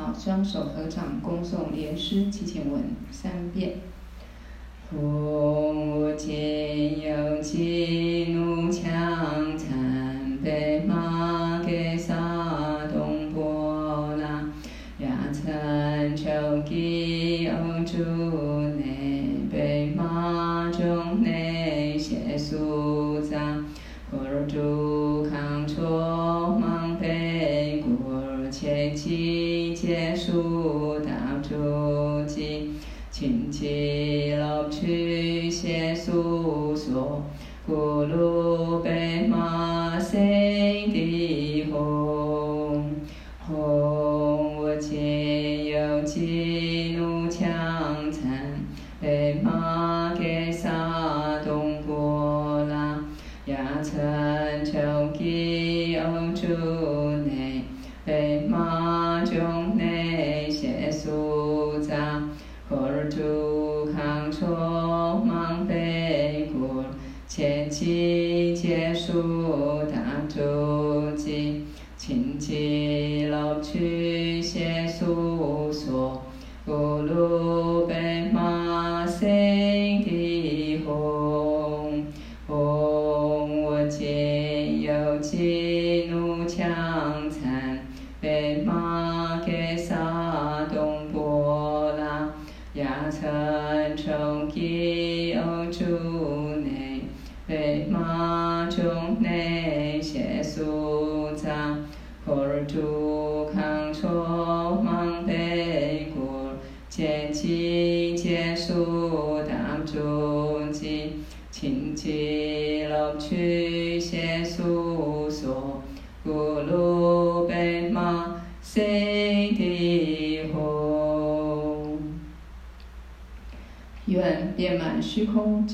好，双手合掌，恭诵莲师七千文三遍。空无尽有情怒强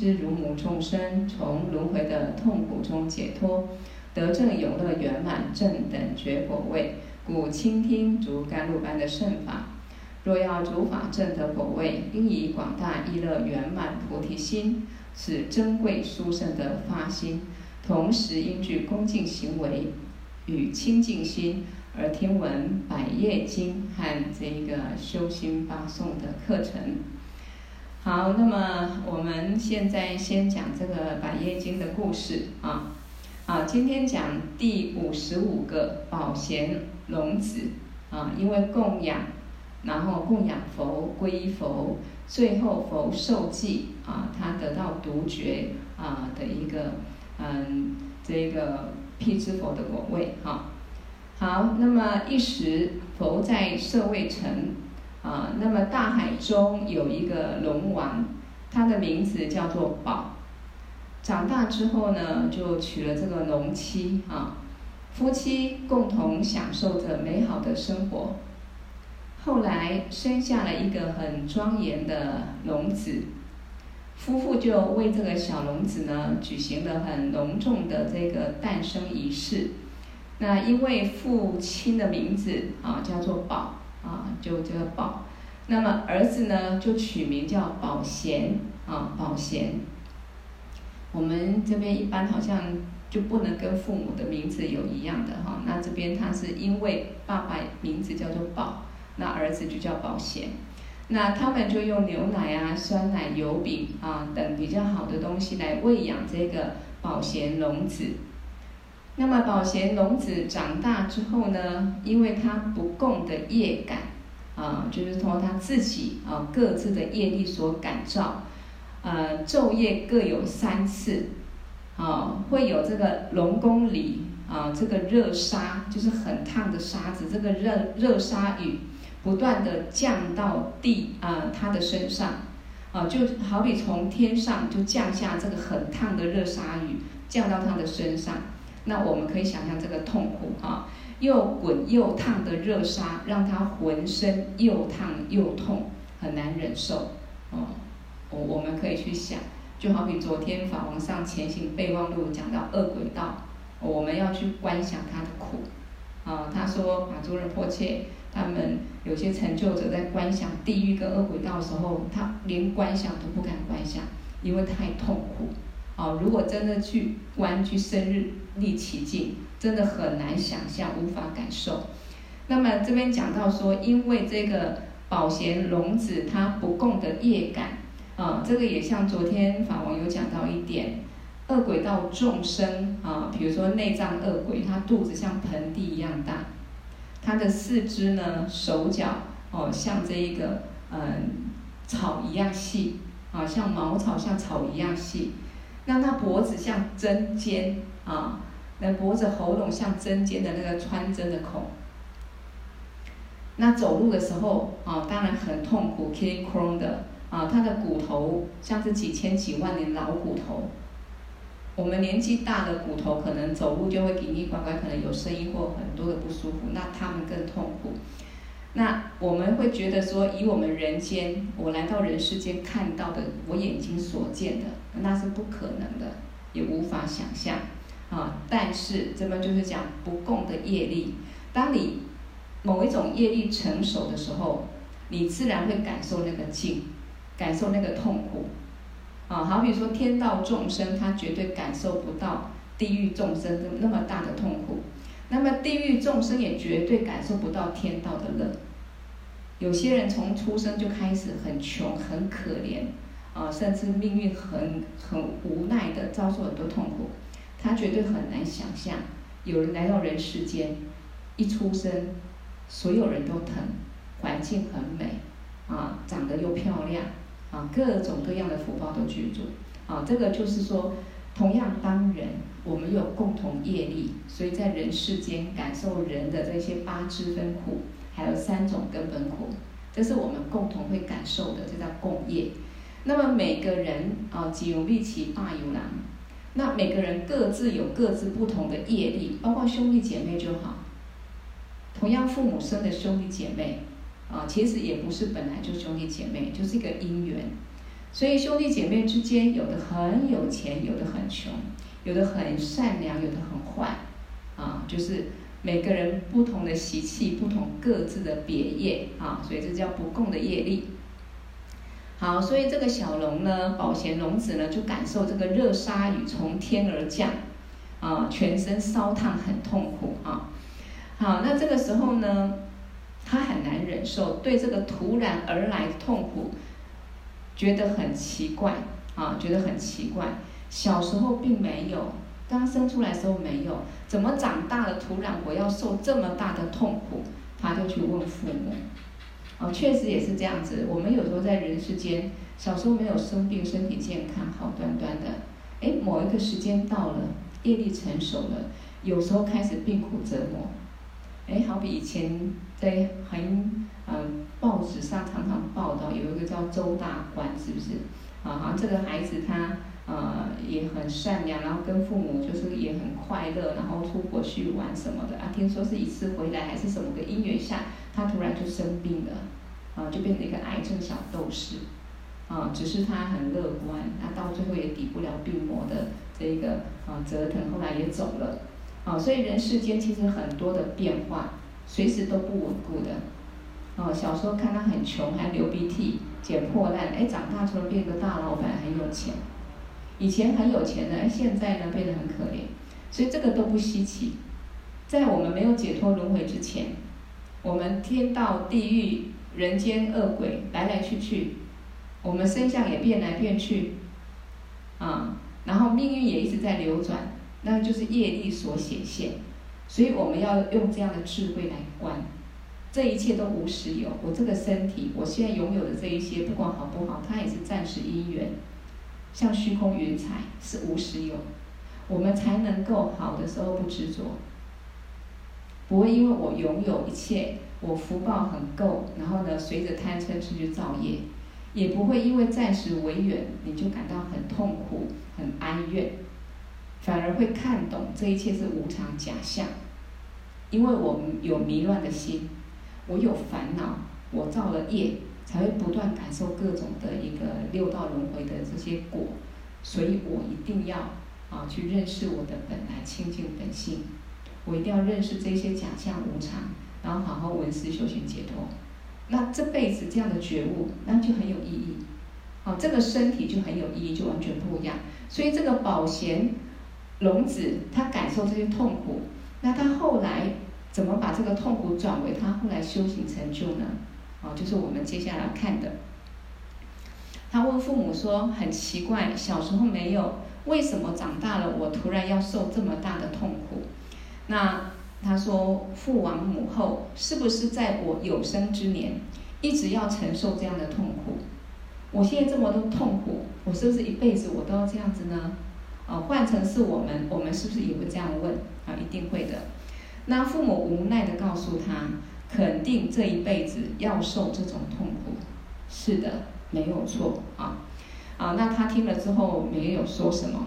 知如母众生，从轮回的痛苦中解脱，得证永乐圆满正等觉果位。故倾听如甘露般的圣法。若要如法正得果位，应以广大意乐圆满菩提心，是珍贵殊胜的发心。同时应具恭敬行为与清净心，而听闻百业经和这一个修心八颂的课程。好，那么我们现在先讲这个百业经的故事啊。啊，今天讲第五十五个宝贤龙子啊，因为供养，然后供养佛，皈依佛，最后佛受记啊，他得到独觉啊的一个嗯这个辟支佛的果位哈。好，那么一时佛在舍卫城啊，那么大海中有一个龙王，他的名字叫做宝。长大之后呢，就娶了这个龙妻啊，夫妻共同享受着美好的生活。后来生下了一个很庄严的龙子，夫妇就为这个小龙子呢举行了很隆重的这个诞生仪式。那因为父亲的名字啊叫做宝啊，就这个宝。那么儿子呢就取名叫宝贤啊，宝贤。我们这边一般好像就不能跟父母的名字有一样的哈，那这边他是因为爸爸名字叫做宝，那儿子就叫宝贤，那他们就用牛奶啊、酸奶、油饼啊等比较好的东西来喂养这个宝贤龙子。那么宝贤龙子长大之后呢，因为他不共的业感啊，就是从他自己啊各自的业力所感召。呃，昼夜各有三次，啊，会有这个龙宫里啊，这个热沙就是很烫的沙子，这个热热沙雨不断的降到地啊，他的身上，啊，就好比从天上就降下这个很烫的热沙雨，降到他的身上，那我们可以想象这个痛苦啊，又滚又烫的热沙，让他浑身又烫又痛，很难忍受，哦。我我们可以去想，就好比昨天法王上前行备忘录讲到恶鬼道，我们要去观想他的苦。啊，他说马祖仁波切他们有些成就者在观想地狱跟恶鬼道的时候，他连观想都不敢观想，因为太痛苦。啊，如果真的去观去深入历其境，真的很难想象，无法感受。那么这边讲到说，因为这个宝贤龙子他不共的业感，啊，这个也像昨天法王有讲到一点，恶鬼道众生啊，比如说内脏恶鬼，他肚子像盆地一样大，他的四肢呢，手脚哦，像这一个嗯草一样细，啊，像茅草像草一样细，让他脖子像针尖啊，那脖子喉咙像针尖的那个穿针的孔。那走路的时候啊，当然很痛苦，k i k 的啊，他的骨头像是几千几万年老骨头。我们年纪大的骨头可能走路就会奇奇怪怪，可能有声音或很多的不舒服，那他们更痛苦。那我们会觉得说，以我们人间，我来到人世间看到的，我眼睛所见的，那是不可能的，也无法想象啊。但是这边就是讲不共的业力，当你。某一种业力成熟的时候，你自然会感受那个境，感受那个痛苦，啊，好比说天道众生，他绝对感受不到地狱众生的那么大的痛苦，那么地狱众生也绝对感受不到天道的乐。有些人从出生就开始很穷、很可怜，啊，甚至命运很很无奈的遭受很多痛苦，他绝对很难想象有人来到人世间，一出生。所有人都疼，环境很美，啊，长得又漂亮，啊，各种各样的福报都具足，啊，这个就是说，同样当人，我们有共同业力，所以在人世间感受人的这些八支分苦，还有三种根本苦，这是我们共同会感受的，这叫共业。那么每个人啊，己有利其大有难，那每个人各自有各自不同的业力，包括兄弟姐妹就好。同样，父母生的兄弟姐妹，啊，其实也不是本来就兄弟姐妹，就是一个因缘。所以兄弟姐妹之间，有的很有钱，有的很穷，有的很善良，有的很坏，啊，就是每个人不同的习气，不同各自的别业，啊，所以这叫不共的业力。好，所以这个小龙呢，宝贤龙子呢，就感受这个热沙雨从天而降，啊，全身烧烫，很痛苦啊。好，那这个时候呢，他很难忍受，对这个突然而来的痛苦，觉得很奇怪啊，觉得很奇怪。小时候并没有，刚生出来时候没有，怎么长大了突然我要受这么大的痛苦？他就去问父母。哦，确实也是这样子。我们有时候在人世间，小时候没有生病，身体健康，好端端的。哎，某一个时间到了，业力成熟了，有时候开始病苦折磨。哎，好比以前在很嗯报纸上常常报道，有一个叫周大官，是不是？啊，好像这个孩子他呃也很善良，然后跟父母就是也很快乐，然后出国去玩什么的啊。听说是一次回来还是什么个因缘下，他突然就生病了，啊，就变成一个癌症小斗士，啊，只是他很乐观，他到最后也抵不了病魔的这一个啊折腾，后来也走了。啊，所以人世间其实很多的变化，随时都不稳固的。哦，小时候看他很穷，还流鼻涕、捡破烂，哎，长大突然变个大老板，很有钱。以前很有钱的，哎，现在呢变得很可怜。所以这个都不稀奇。在我们没有解脱轮回之前，我们天道、地狱、人间恶鬼来来去去，我们身相也变来变去，啊，然后命运也一直在流转。那就是业力所显现，所以我们要用这样的智慧来观，这一切都无实有。我这个身体，我现在拥有的这一些，不管好不好，它也是暂时因缘，像虚空云彩是无实有。我们才能够好的时候不执着，不会因为我拥有一切，我福报很够，然后呢，随着贪嗔痴去造业，也不会因为暂时违缘，你就感到很痛苦、很哀怨。反而会看懂这一切是无常假象，因为我们有迷乱的心，我有烦恼，我造了业，才会不断感受各种的一个六道轮回的这些果，所以我一定要啊去认识我的本来清净本性，我一定要认识这些假象无常，然后好好闻思修行解脱，那这辈子这样的觉悟，那就很有意义，哦，这个身体就很有意义，就完全不一样，所以这个宝贤。龙子他感受这些痛苦，那他后来怎么把这个痛苦转为他后来修行成就呢？就是我们接下来看的。他问父母说：“很奇怪，小时候没有，为什么长大了我突然要受这么大的痛苦？”那他说：“父王母后，是不是在我有生之年，一直要承受这样的痛苦？我现在这么多痛苦，我是不是一辈子我都要这样子呢？”啊，换成是我们，我们是不是也会这样问？啊，一定会的。那父母无奈地告诉他：“肯定这一辈子要受这种痛苦。”是的。没有错啊，啊，那他听了之后没有说什么，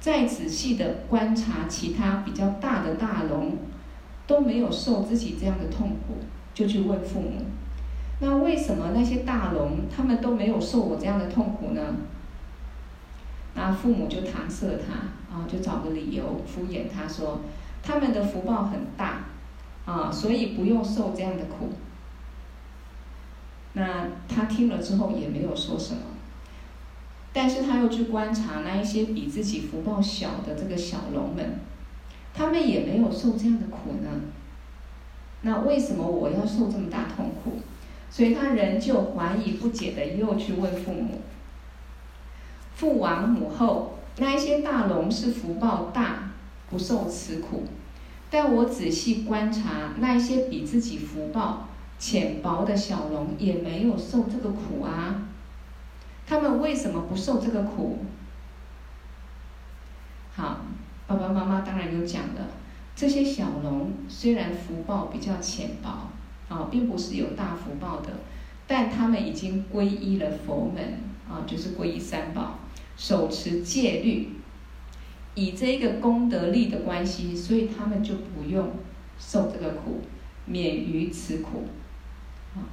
再仔细的观察其他比较大的大龙，都没有受自己这样的痛苦，就去问父母，那为什么那些大龙他们都没有受我这样的痛苦呢？那父母就搪塞他，啊，就找个理由敷衍他说，他们的福报很大，啊，所以不用受这样的苦。那他听了之后也没有说什么，但是他又去观察那一些比自己福报小的这个小龙们，他们也没有受这样的苦呢。那为什么我要受这么大痛苦？所以他仍旧怀疑不解的又去问父母。父王母后，那一些大龙是福报大，不受此苦，但我仔细观察那一些比自己福报。浅薄的小龙也没有受这个苦啊，他们为什么不受这个苦？好，爸爸妈妈当然有讲了，这些小龙虽然福报比较浅薄，啊，并不是有大福报的，但他们已经皈依了佛门，啊，就是皈依三宝，手持戒律，以这个功德力的关系，所以他们就不用受这个苦，免于此苦。啊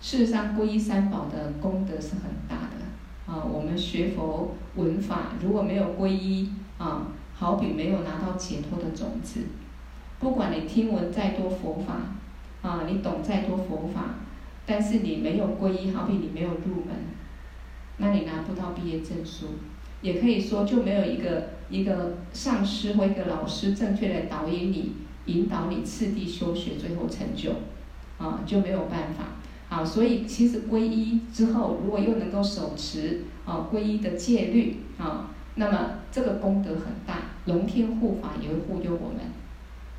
事实上，皈依三宝的功德是很大的啊！我们学佛闻法，如果没有皈依啊，好比没有拿到解脱的种子。不管你听闻再多佛法啊，你懂再多佛法，但是你没有皈依，好比你没有入门，那你拿不到毕业证书。也可以说，就没有一个一个上师或一个老师正确的导引你、引导你次第修学，最后成就啊，就没有办法。啊，所以其实皈依之后，如果又能够手持啊皈依的戒律啊，那么这个功德很大，龙天护法也会护佑我们。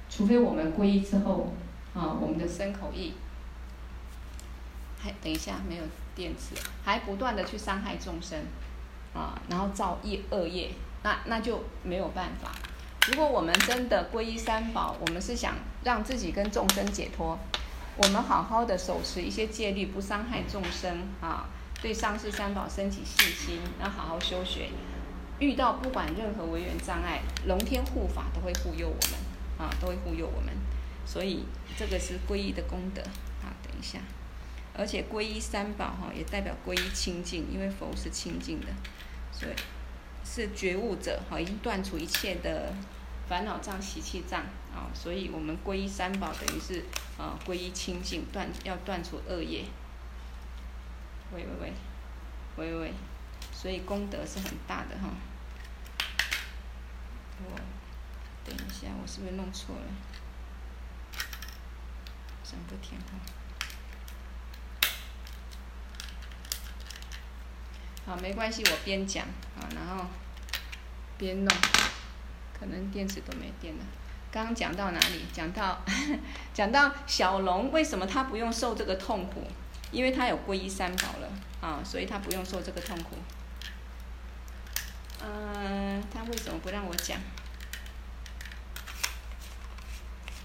除非我们皈依之后啊，我们的身口意还等一下没有电池，还不断的去伤害众生啊，然后造业恶业，那那就没有办法。如果我们真的皈依三宝，我们是想让自己跟众生解脱。我们好好的守持一些戒律，不伤害众生啊，对上师三宝升起信心，然后好好修学。遇到不管任何违缘障碍，龙天护法都会护佑我们啊，都会护佑我们。所以这个是皈依的功德啊。等一下，而且皈依三宝哈，也代表皈依清净，因为佛是清净的，所以是觉悟者哈，已经断除一切的。烦恼障、习气障啊，所以我们皈依三宝，等于是啊皈依清净，断要断除恶业。喂喂喂，喂喂，所以功德是很大的哈。我等一下，我是不是弄错了？整个天空。好，没关系，我边讲啊，然后边弄。可能电池都没电了。刚讲到哪里？讲到 讲到小龙为什么他不用受这个痛苦？因为他有皈依三宝了啊，所以他不用受这个痛苦。嗯，他为什么不让我讲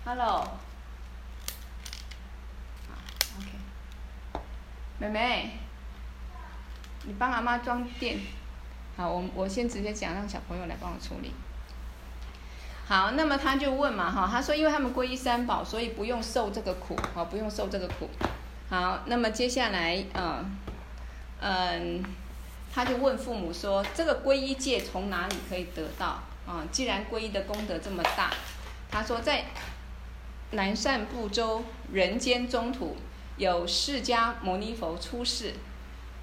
？Hello，好，OK，妹妹，你帮阿妈装电。好，我我先直接讲，让小朋友来帮我处理。好，那么他就问嘛，哈，他说，因为他们皈依三宝，所以不用受这个苦，啊，不用受这个苦。好，那么接下来，嗯，嗯，他就问父母说，这个皈依戒从哪里可以得到？啊，既然皈依的功德这么大，他说在南赡部洲人间中土有释迦牟尼佛出世。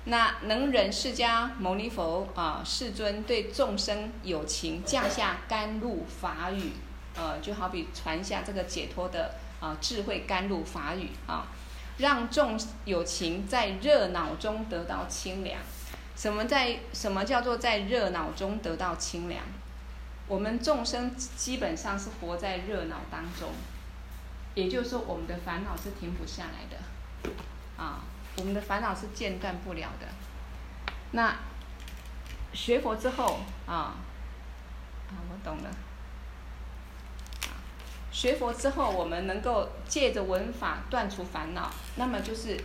那能忍释迦牟尼佛啊，世尊对众生有情，降下甘露法语，呃，就好比传下这个解脱的啊智慧甘露法语啊，让众有情在热恼中得到清凉。什么在什么叫做在热恼中得到清凉？我们众生基本上是活在热恼当中，也就是说，我们的烦恼是停不下来的，啊，我们的烦恼是间断不了的。那学佛之后啊，啊，我懂了。学佛之后，我们能够借着闻法断除烦恼，那么就是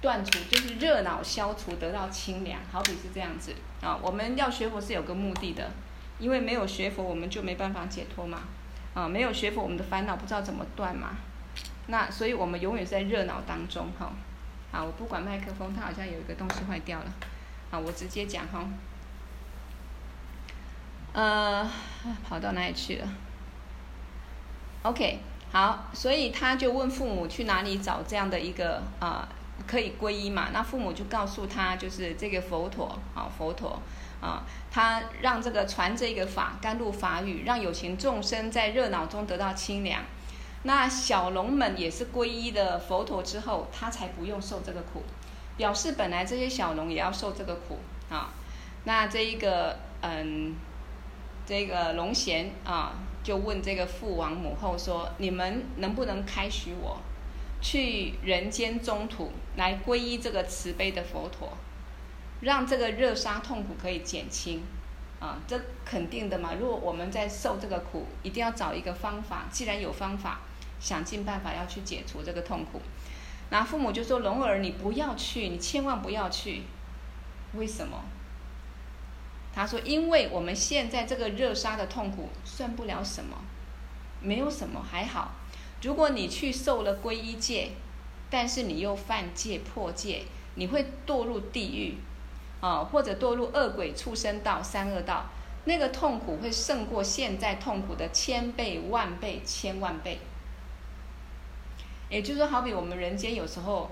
断除，就是热恼消除，得到清凉。好比是这样子啊，我们要学佛是有个目的的。因为没有学佛，我们就没办法解脱嘛，啊，没有学佛，我们的烦恼不知道怎么断嘛，那所以我们永远在热恼当中哈，啊，我不管麦克风，它好像有一个东西坏掉了，啊，我直接讲哈，呃，跑到哪里去了？OK，好，所以他就问父母去哪里找这样的一个啊可以皈依嘛？那父母就告诉他，就是这个佛陀，啊，佛陀。啊，他让这个传这个法甘露法语，让有情众生在热恼中得到清凉。那小龙们也是皈依的佛陀之后，他才不用受这个苦，表示本来这些小龙也要受这个苦啊。那这一个嗯，这个龙贤啊，就问这个父王母后说：你们能不能开许我，去人间中土来皈依这个慈悲的佛陀？让这个热杀痛苦可以减轻，啊，这肯定的嘛。如果我们在受这个苦，一定要找一个方法。既然有方法，想尽办法要去解除这个痛苦。那父母就说：“龙儿，你不要去，你千万不要去。为什么？”他说：“因为我们现在这个热杀的痛苦算不了什么，没有什么，还好。如果你去受了皈依戒，但是你又犯戒破戒，你会堕入地狱。”啊，或者堕入恶鬼、畜生道、三恶道，那个痛苦会胜过现在痛苦的千倍、万倍、千万倍。也就是说，好比我们人间有时候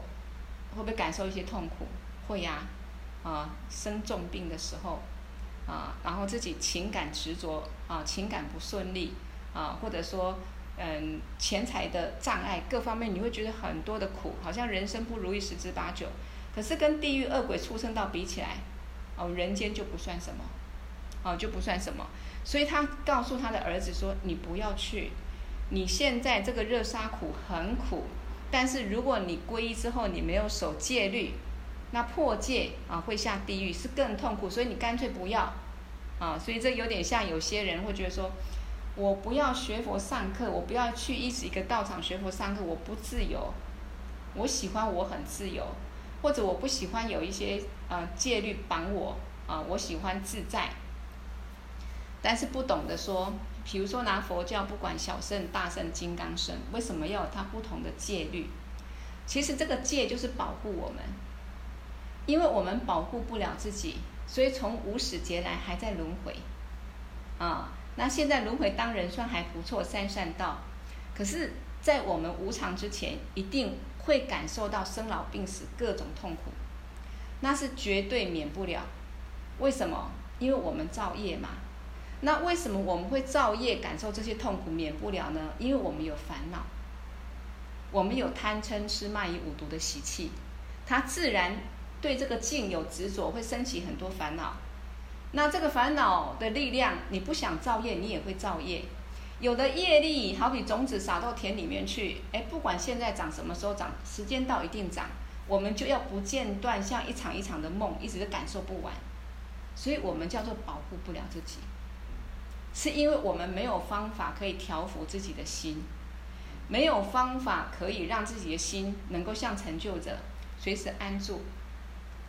会不会感受一些痛苦？会呀，啊，生重病的时候，啊，然后自己情感执着，啊，情感不顺利，啊，或者说，嗯，钱财的障碍，各方面你会觉得很多的苦，好像人生不如意十之八九。可是跟地狱恶鬼畜生道比起来，哦，人间就不算什么，哦，就不算什么。所以他告诉他的儿子说：“你不要去，你现在这个热杀苦很苦，但是如果你皈依之后你没有守戒律，那破戒啊会下地狱是更痛苦，所以你干脆不要，啊，所以这有点像有些人会觉得说，我不要学佛上课，我不要去一直一个道场学佛上课，我不自由，我喜欢我很自由。”或者我不喜欢有一些呃戒律绑我啊、我喜欢自在。但是不懂得说，比如说拿佛教，不管小圣、大圣、金刚圣，为什么要有它不同的戒律？其实这个戒就是保护我们，因为我们保护不了自己，所以从无始劫来还在轮回啊。那现在轮回当人算还不错，三善道。可是，在我们无常之前，一定。会感受到生老病死各种痛苦，那是绝对免不了。为什么？因为我们造业嘛。那为什么我们会造业感受这些痛苦免不了呢？因为我们有烦恼，我们有贪嗔痴慢疑五毒的习气，它自然对这个境有执着，会升起很多烦恼。那这个烦恼的力量，你不想造业，你也会造业。有的业力，好比种子撒到田里面去，哎，不管现在长什么时候长，时间到一定长，我们就要不间断，像一场一场的梦，一直都感受不完。所以我们叫做保护不了自己，是因为我们没有方法可以调伏自己的心，没有方法可以让自己的心能够像成就者随时安住，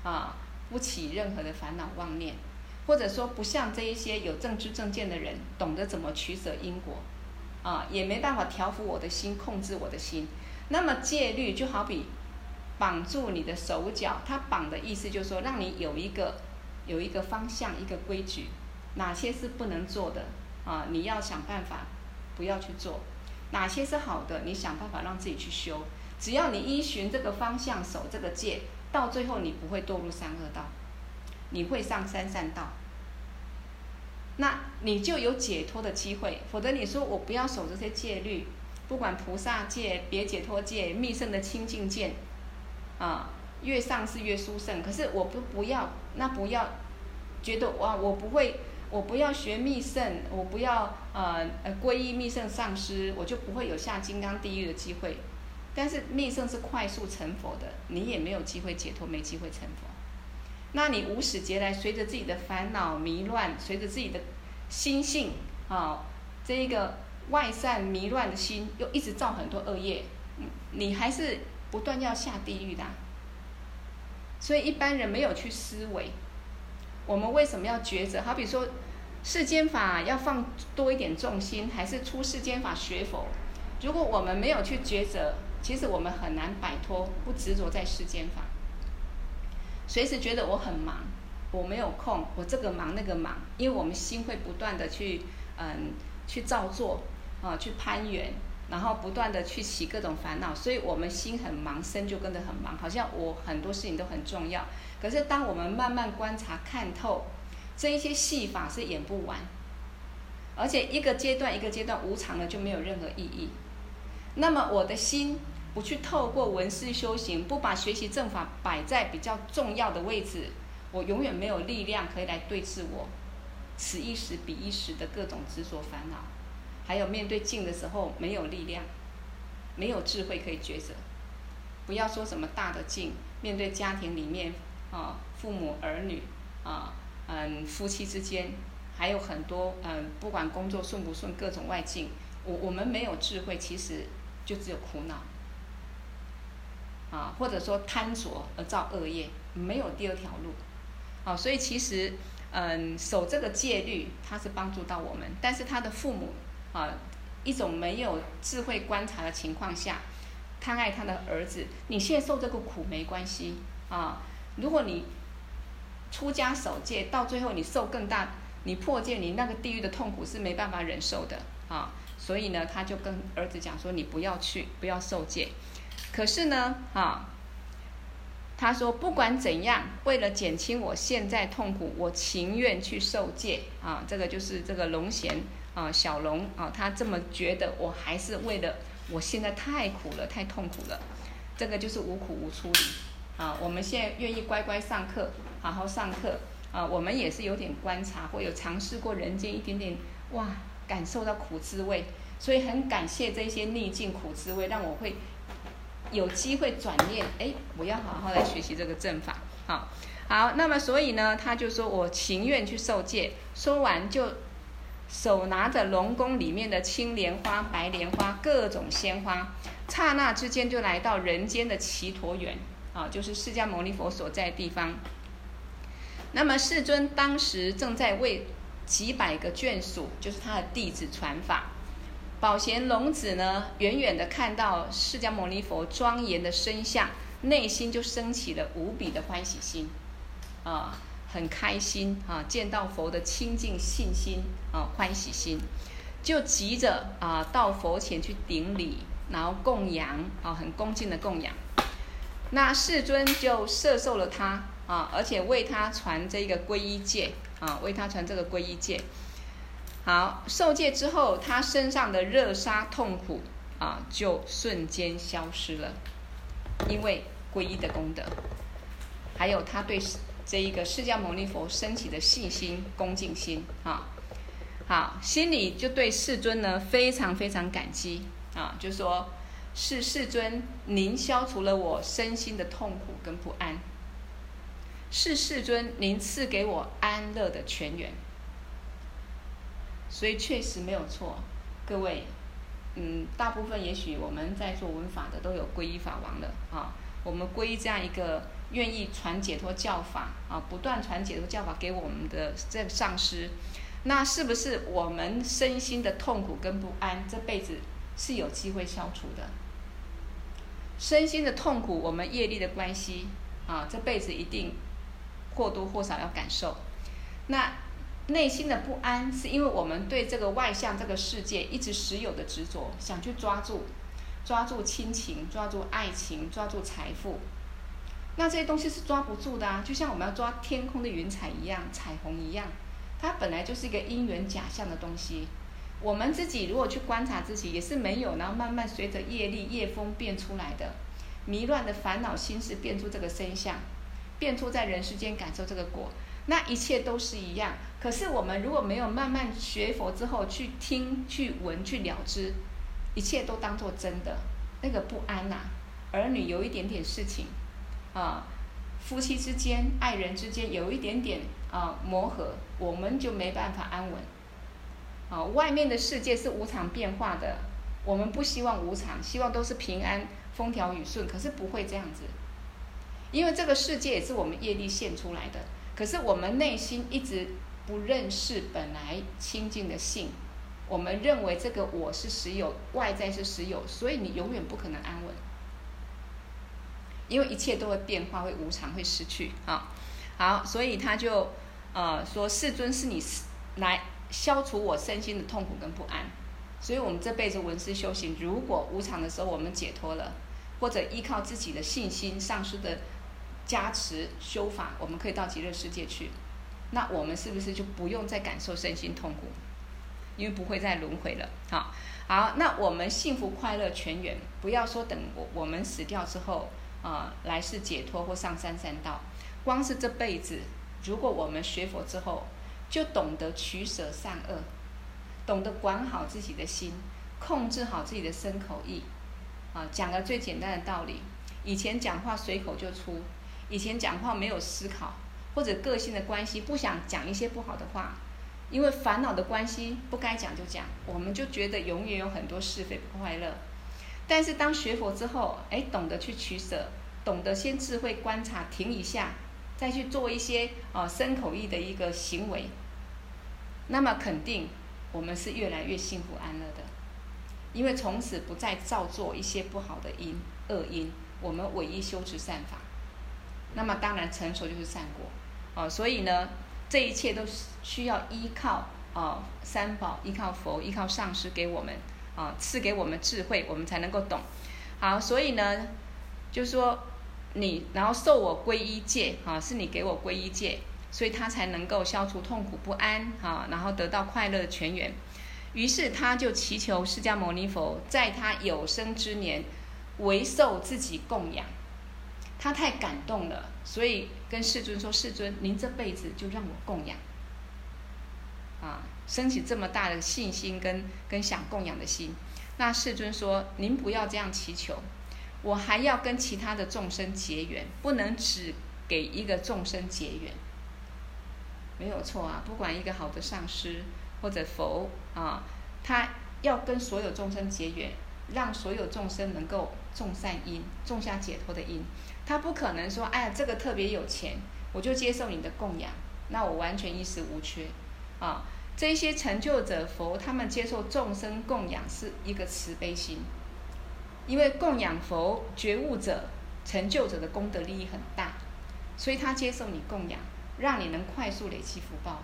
啊，不起任何的烦恼妄念。或者说不像这一些有正知正见的人，懂得怎么取舍因果，啊，也没办法调伏我的心，控制我的心。那么戒律就好比绑住你的手脚，它绑的意思就是说，让你有一个有一个方向，一个规矩，哪些是不能做的啊？你要想办法不要去做。哪些是好的，你想办法让自己去修。只要你依循这个方向守这个戒，到最后你不会堕入三恶道。你会上三善道，那你就有解脱的机会。否则你说我不要守这些戒律，不管菩萨戒、别解脱戒、密乘的清净戒，啊，越上是越殊胜。可是我不不要，那不要，觉得哇，我不会，我不要学密乘，我不要呃呃皈依密乘上师，我就不会有下金刚地狱的机会。但是密乘是快速成佛的，你也没有机会解脱，没机会成佛。那你无始劫来随着自己的烦恼迷乱，随着自己的心性啊，这一个外散迷乱的心，又一直造很多恶业，你还是不断要下地狱的。所以一般人没有去思维，我们为什么要抉择？好比说，世间法要放多一点重心，还是出世间法学佛？如果我们没有去抉择，其实我们很难摆脱不执着在世间法。随时觉得我很忙，我没有空，我这个忙那个忙，因为我们心会不断的去，嗯，去造作，啊，去攀缘，然后不断的去起各种烦恼，所以我们心很忙，身就跟着很忙，好像我很多事情都很重要。可是当我们慢慢观察看透，这一些戏法是演不完，而且一个阶段一个阶段无常了就没有任何意义。那么我的心。不去透过闻思修行，不把学习正法摆在比较重要的位置，我永远没有力量可以来对治我此一时彼一时的各种执着烦恼，还有面对境的时候没有力量，没有智慧可以抉择。不要说什么大的境，面对家庭里面啊，父母儿女啊，嗯，夫妻之间，还有很多嗯，不管工作顺不顺，各种外境，我我们没有智慧，其实就只有苦恼。啊，或者说贪着而造恶业，没有第二条路。啊，所以其实，嗯，守这个戒律，它是帮助到我们。但是他的父母，啊，一种没有智慧观察的情况下，贪爱他的儿子，你现在受这个苦没关系啊。如果你出家守戒，到最后你受更大，你破戒，你那个地狱的痛苦是没办法忍受的啊。所以呢，他就跟儿子讲说：“你不要去，不要受戒。”可是呢，啊，他说不管怎样，为了减轻我现在痛苦，我情愿去受戒啊。这个就是这个龙贤啊，小龙啊，他这么觉得，我还是为了我现在太苦了，太痛苦了。这个就是无苦无出离啊。我们现在愿意乖乖上课，好好上课啊。我们也是有点观察，或有尝试过人间一点点哇，感受到苦滋味，所以很感谢这些逆境苦滋味，让我会。有机会转念，哎，我要好好来学习这个正法，好，好，那么所以呢，他就说我情愿去受戒，说完就手拿着龙宫里面的青莲花、白莲花各种鲜花，刹那之间就来到人间的只陀园，啊，就是释迦牟尼佛所在的地方。那么世尊当时正在为几百个眷属，就是他的弟子传法。宝贤龙子呢，远远的看到释迦牟尼佛庄严的身相，内心就升起了无比的欢喜心，啊，很开心啊，见到佛的清净信心啊，欢喜心，就急着啊到佛前去顶礼，然后供养啊，很恭敬的供养。那世尊就摄受了他啊，而且为他传这个皈依戒啊，为他传这个皈依戒。好，受戒之后，他身上的热杀痛苦啊，就瞬间消失了，因为皈依的功德，还有他对这一个释迦牟尼佛升起的信心、恭敬心啊，好，心里就对世尊呢非常非常感激啊，就说是世尊，您消除了我身心的痛苦跟不安，是世尊您赐给我安乐的泉源。所以确实没有错，各位，嗯，大部分也许我们在做文法的都有皈依法王了啊。我们皈依这样一个愿意传解脱教法啊，不断传解脱教法给我们的这个上师，那是不是我们身心的痛苦跟不安这辈子是有机会消除的？身心的痛苦，我们业力的关系啊，这辈子一定或多或少要感受。那。内心的不安，是因为我们对这个外向这个世界一直持有的执着，想去抓住，抓住亲情，抓住爱情，抓住财富。那这些东西是抓不住的啊，就像我们要抓天空的云彩一样，彩虹一样，它本来就是一个因缘假象的东西。我们自己如果去观察自己，也是没有，然后慢慢随着业力、业风变出来的，迷乱的烦恼心事变出这个身相，变出在人世间感受这个果，那一切都是一样。可是我们如果没有慢慢学佛之后去听、去闻、去了知，一切都当做真的，那个不安呐、儿女有一点点事情，啊，夫妻之间、爱人之间有一点点啊磨合，我们就没办法安稳。啊，外面的世界是无常变化的，我们不希望无常，希望都是平安、风调雨顺。可是不会这样子，因为这个世界也是我们业力现出来的。可是我们内心一直不认识本来清净的性，我们认为这个我是实有，外在是实有，所以你永远不可能安稳，因为一切都会变化，会无常，会失去啊。好，所以他就呃说，世尊是你来。消除我身心的痛苦跟不安，所以我们这辈子闻思修行，如果无常的时候我们解脱了，或者依靠自己的信心、上师的加持修法，我们可以到极乐世界去，那我们是不是就不用再感受身心痛苦？因为不会再轮回了。好，好，那我们幸福快乐全员，不要说等我我们死掉之后啊、来世解脱或上三善道，光是这辈子，如果我们学佛之后。就懂得取舍善恶，懂得管好自己的心，控制好自己的身口意，啊，讲个最简单的道理。以前讲话随口就出，以前讲话没有思考，或者个性的关系不想讲一些不好的话，因为烦恼的关系不该讲就讲，我们就觉得永远有很多是非不快乐。但是当学佛之后，哎，懂得去取舍，懂得先智慧观察，停一下。再去做一些啊身口意的一个行为，那么肯定我们是越来越幸福安乐的，因为从此不再造作一些不好的因恶因，我们唯一修持善法，那么当然成熟就是善果，哦，所以呢，这一切都需要依靠哦三宝，依靠佛，依靠上师给我们啊赐给我们智慧，我们才能够懂。好，所以呢，就是说。你然后受我皈依戒，哈，是你给我皈依戒，所以他才能够消除痛苦不安，哈，然后得到快乐全源。于是他就祈求释迦牟尼佛，在他有生之年，为受自己供养。他太感动了，所以跟世尊说：“世尊，您这辈子就让我供养。”啊，升起这么大的信心跟跟想供养的心。那世尊说：“您不要这样祈求。”我还要跟其他的众生结缘，不能只给一个众生结缘，没有错啊。不管一个好的上师或者佛啊，他要跟所有众生结缘，让所有众生能够种善因，种下解脱的因。他不可能说，哎呀，这个特别有钱，我就接受你的供养，那我完全衣食无缺啊。这些成就者佛，他们接受众生供养是一个慈悲心。因为供养佛觉悟者、成就者的功德利益很大，所以他接受你供养，让你能快速累积福报，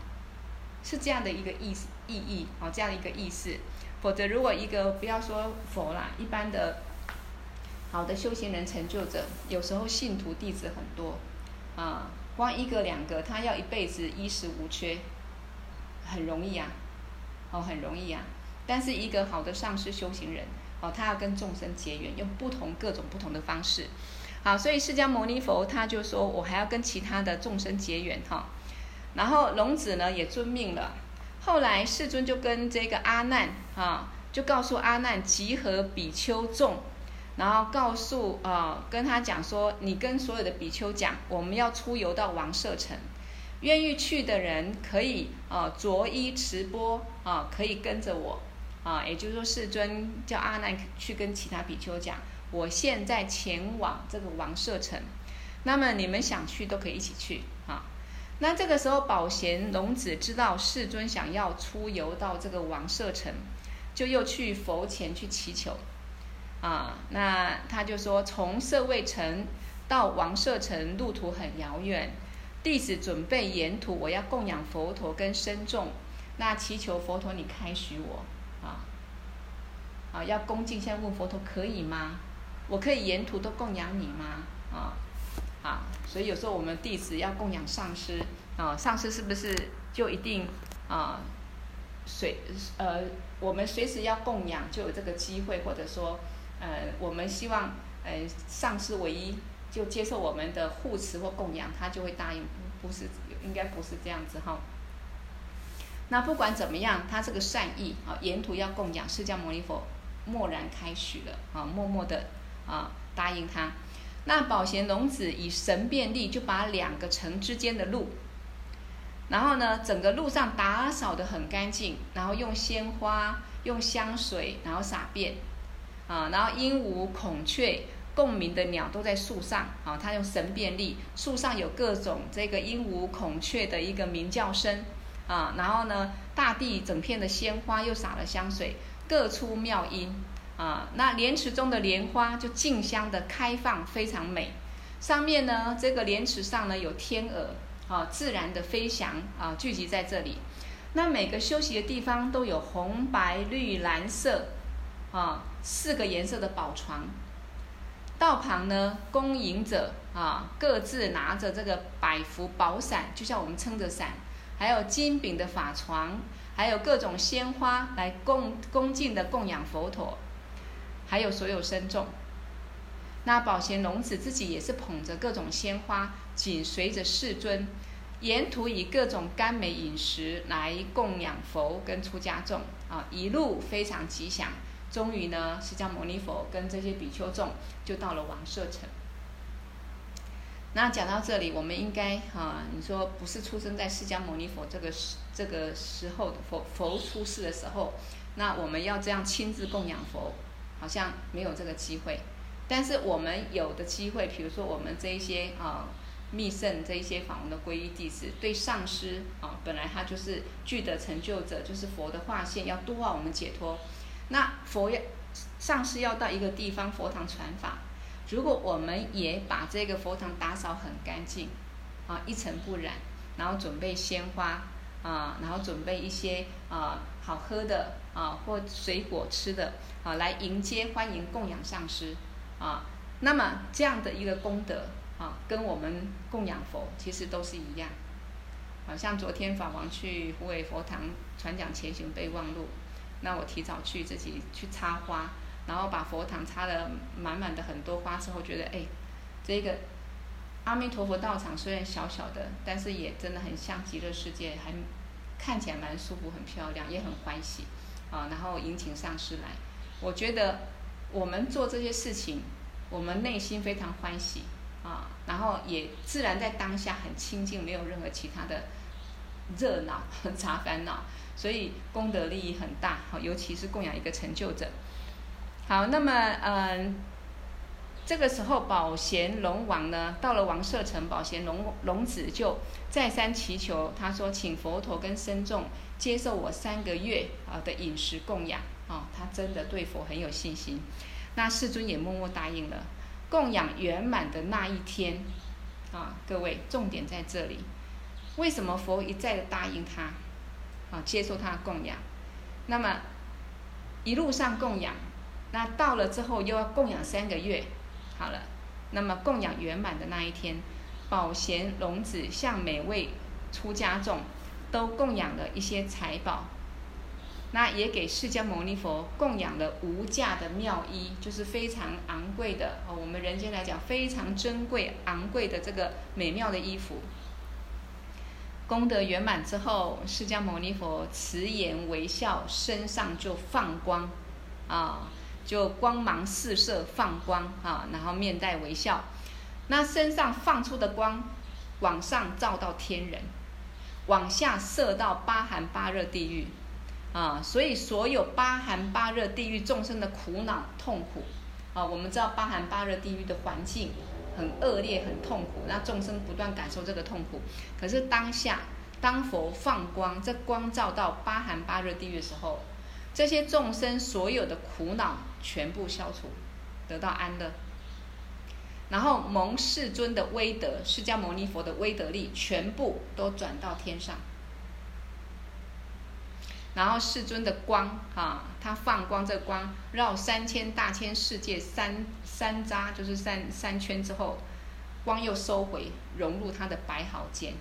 是这样的一个意思意义哦，这样的一个意思。否则，如果一个不要说佛啦，一般的好的修行人、成就者，有时候信徒弟子很多啊，光一个两个，他要一辈子衣食无缺，很容易啊，哦，很容易啊。但是一个好的上师修行人。哦，他要跟众生结缘，用不同各种不同的方式。好，所以释迦牟尼佛他就说，我还要跟其他的众生结缘哈。然后龙子呢也遵命了。后来世尊就跟这个阿难啊，就告诉阿难集合比丘众，然后告诉啊跟他讲说，你跟所有的比丘讲，我们要出游到王舍城，愿意去的人可以啊着衣持钵啊，可以跟着我。啊，也就是说，世尊叫阿难去跟其他比丘讲，我现在前往这个王舍城，那么你们想去都可以一起去啊。那这个时候，宝贤龙子知道世尊想要出游到这个王舍城，就又去佛前去祈求。啊，那他就说，从舍卫城到王舍城路途很遥远，弟子准备沿途我要供养佛陀跟僧众，那祈求佛陀你开许我。啊，啊，要恭敬，先问佛陀可以吗？我可以沿途都供养你吗？啊，啊，所以有时候我们弟子要供养上师，啊，上师是不是就一定啊随呃，我们随时要供养就有这个机会，或者说呃，我们希望呃上师唯一就接受我们的护持或供养，他就会答应，不是应该不是这样子哈。那不管怎么样，他这个善意啊，沿途要供养释迦牟尼佛，默然开许了啊，默默的啊答应他。那宝贤龙子以神变力，就把两个城之间的路，然后呢，整个路上打扫得很干净，然后用鲜花、用香水，然后洒遍，啊，然后鹦鹉、孔雀、共鸣的鸟都在树上，啊，他用神变力，树上有各种这个鹦鹉、孔雀的一个鸣叫声。啊，然后呢，大地整片的鲜花又洒了香水，各出妙音。啊，那莲池中的莲花就竞相的开放，非常美。上面呢，这个莲池上呢有天鹅，啊，自然的飞翔，啊，聚集在这里。那每个休息的地方都有红、白、绿、蓝色，啊，四个颜色的宝床。道旁呢，恭迎者啊，各自拿着这个百福宝伞，就像我们撑着伞。还有金饼的法床，还有各种鲜花来恭恭敬的供养佛陀，还有所有僧众。那宝贤龙子自己也是捧着各种鲜花，紧随着世尊，沿途以各种甘美饮食来供养佛跟出家众啊，一路非常吉祥。终于呢，释迦牟尼佛跟这些比丘众就到了王舍城。那讲到这里，我们应该哈、啊，你说不是出生在释迦牟尼佛这个时这个时候的佛佛出世的时候，那我们要这样亲自供养佛，好像没有这个机会。但是我们有的机会，比如说我们这一些啊密圣这一些访问的皈依弟子，对上师啊本来他就是具德成就者，就是佛的化现，要度化我们解脱。那佛要上师要到一个地方佛堂传法。如果我们也把这个佛堂打扫很干净，啊，一尘不染，然后准备鲜花，啊，然后准备一些啊好喝的啊或水果吃的，啊，来迎接欢迎供养上师，啊，那么这样的一个功德，啊，跟我们供养佛其实都是一样，好像昨天法王去虎尾佛堂传讲前行备忘录，那我提早去自己去插花。然后把佛堂插了满满的很多花之后，觉得哎，这个阿弥陀佛道场虽然小小的，但是也真的很像极乐世界，还看起来蛮舒服、很漂亮，也很欢喜啊。然后迎请上师来，我觉得我们做这些事情，我们内心非常欢喜啊，然后也自然在当下很清净，没有任何其他的热闹和、杂烦恼，所以功德利益很大。好，尤其是供养一个成就者。好，那么嗯，这个时候宝贤龙王呢，到了王舍城，宝贤龙龙子就再三祈求，他说：“请佛陀跟僧众接受我三个月啊的饮食供养。”哦，他真的对佛很有信心。那世尊也默默答应了。供养圆满的那一天，啊，各位重点在这里，为什么佛一再的答应他，啊，接受他的供养？那么一路上供养。那到了之后又要供养三个月，好了，那么供养圆满的那一天，宝贤龙子向每位出家众都供养了一些财宝，那也给释迦牟尼佛供养了无价的妙衣，就是非常昂贵的哦，我们人间来讲非常珍贵昂贵的这个美妙的衣服。功德圆满之后，释迦牟尼佛慈颜微笑，身上就放光，啊。就光芒四射，放光啊，然后面带微笑，那身上放出的光，往上照到天人，往下射到八寒八热地狱，啊，所以所有八寒八热地狱众生的苦恼痛苦，啊，我们知道八寒八热地狱的环境很恶劣，很痛苦，那众生不断感受这个痛苦。可是当下，当佛放光，这光照到八寒八热地狱的时候，这些众生所有的苦恼。全部消除，得到安乐。然后蒙世尊的威德，释迦牟尼佛的威德力，全部都转到天上。然后世尊的光，啊，他放光，这光绕三千大千世界三三匝，就是三三圈之后，光又收回，融入他的白毫间。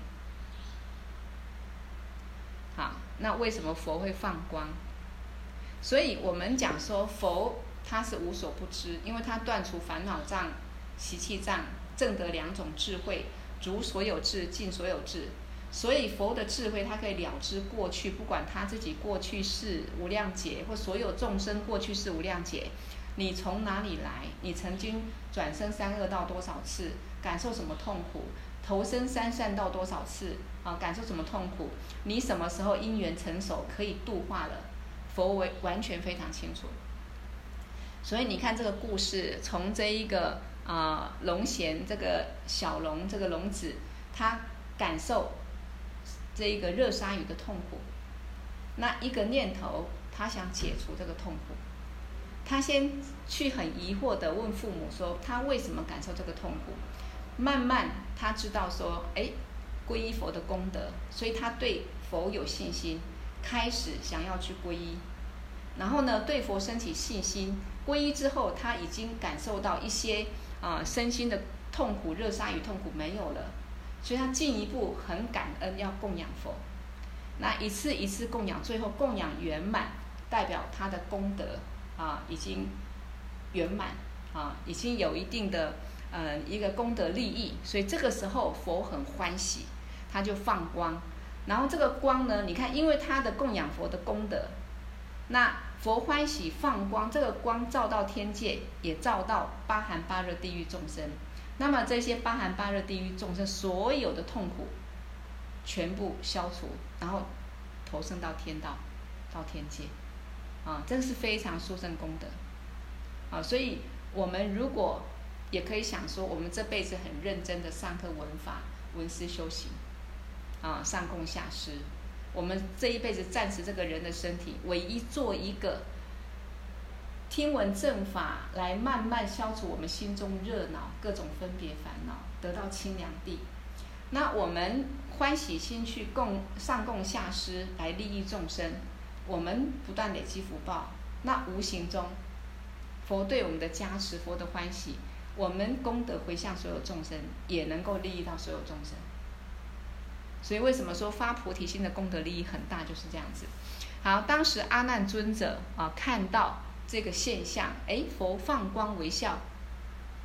好，那为什么佛会放光？所以我们讲说佛他是无所不知，因为他断除烦恼障、习气障，证得两种智慧，足所有智，尽所有智。所以佛的智慧，他可以了知过去，不管他自己过去是无量劫，或所有众生过去是无量劫，你从哪里来？你曾经转生三恶道多少次？感受什么痛苦？投生三善道多少次？啊，感受什么痛苦？你什么时候因缘成熟可以度化了？佛为完全非常清楚。所以你看这个故事，从这一个啊龙贤这个小龙这个龙子，他感受。这一个热鲨鱼的痛苦，那一个念头，他想解除这个痛苦，他先去很疑惑的问父母说，他为什么感受这个痛苦？慢慢他知道说，哎，皈依佛的功德，所以他对佛有信心，开始想要去皈依。然后呢，对佛升起信心，皈依之后，他已经感受到一些啊、身心的痛苦，热鲨鱼痛苦没有了。所以他进一步很感恩，要供养佛，那一次一次供养，最后供养圆满，代表他的功德啊已经圆满啊，已经有一定的呃一个功德利益，所以这个时候佛很欢喜，他就放光，然后这个光呢，你看，因为他的供养佛的功德，那佛欢喜放光，这个光照到天界，也照到八寒八热地狱众生。那么这些八寒八热地狱众生所有的痛苦，全部消除，然后投生到天道，到天界，啊，这个是非常殊胜功德，啊，所以我们如果也可以想说，我们这辈子很认真的上课闻法、闻思修行，啊，上供下施，我们这一辈子暂时这个人的身体，唯一做一个。听闻正法，来慢慢消除我们心中热闹、各种分别烦恼，得到清凉地。那我们欢喜心去供上供下施，来利益众生。我们不断累积福报，那无形中佛对我们的加持，佛的欢喜，我们功德回向所有众生，也能够利益到所有众生。所以为什么说发菩提心的功德利益很大，就是这样子。好，当时阿难尊者啊看到。这个现象，哎，佛放光微笑，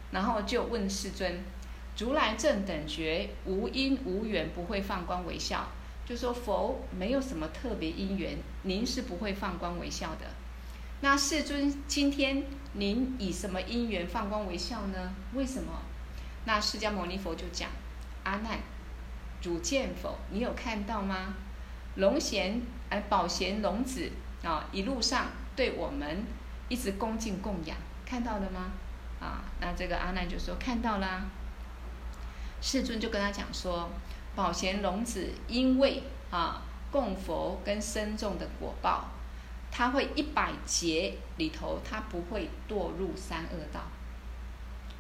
然后就问世尊：“如来正等觉，无因无缘，不会放光微笑。”就说佛没有什么特别因缘，您是不会放光微笑的。那世尊，今天您以什么因缘放光微笑呢？为什么？那释迦牟尼佛就讲：“阿难，汝见否？你有看到吗？龙贤，哎，宝贤龙子啊，一路上对我们。”一直恭敬供养，看到了吗？啊，那这个阿难就说看到啦。世尊就跟他讲说，宝贤龙子因为啊供佛跟僧众的果报，他会一百劫里头，他不会堕入三恶道。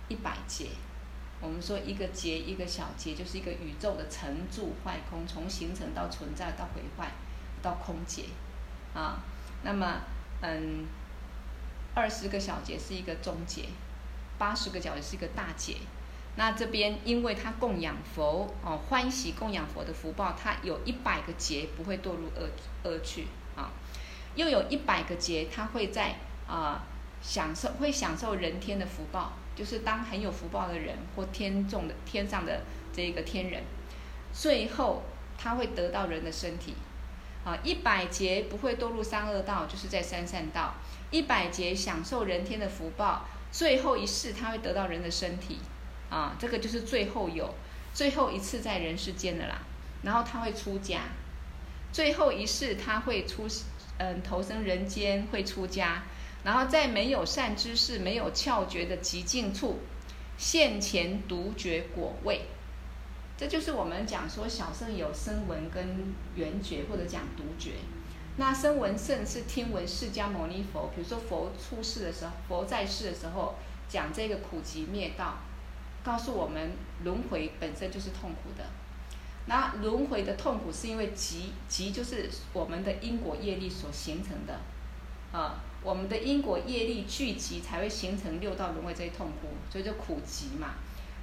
一百劫，我们说一个劫一个小劫，就是一个宇宙的成住坏空，从形成到存在到毁坏到空劫啊。那么嗯。二十个小劫是一个中劫，八十个小节是一个大劫。那这边因为他供养佛哦，欢喜供养佛的福报，他有一百个劫不会堕入恶恶趣啊，又有一百个劫他会在啊享受会享受人天的福报，就是当很有福报的人或天众的天上的这个天人，最后他会得到人的身体啊，一百劫不会堕入三恶道，就是在三善道。一百劫享受人天的福报，最后一世他会得到人的身体，啊，这个就是最后有最后一次在人世间的啦。然后他会出家，最后一世他会出，嗯，投生人间会出家，然后在没有善知识、没有窍诀的极境处，现前独觉果位。这就是我们讲说小圣有声闻跟缘觉，或者讲独觉。那声闻圣是听闻释迦牟尼佛，比如说佛出世的时候，佛在世的时候讲这个苦集灭道，告诉我们轮回本身就是痛苦的。那轮回的痛苦是因为集，集就是我们的因果业力所形成的，啊，我们的因果业力聚集才会形成六道轮回这些痛苦，所以叫苦集嘛。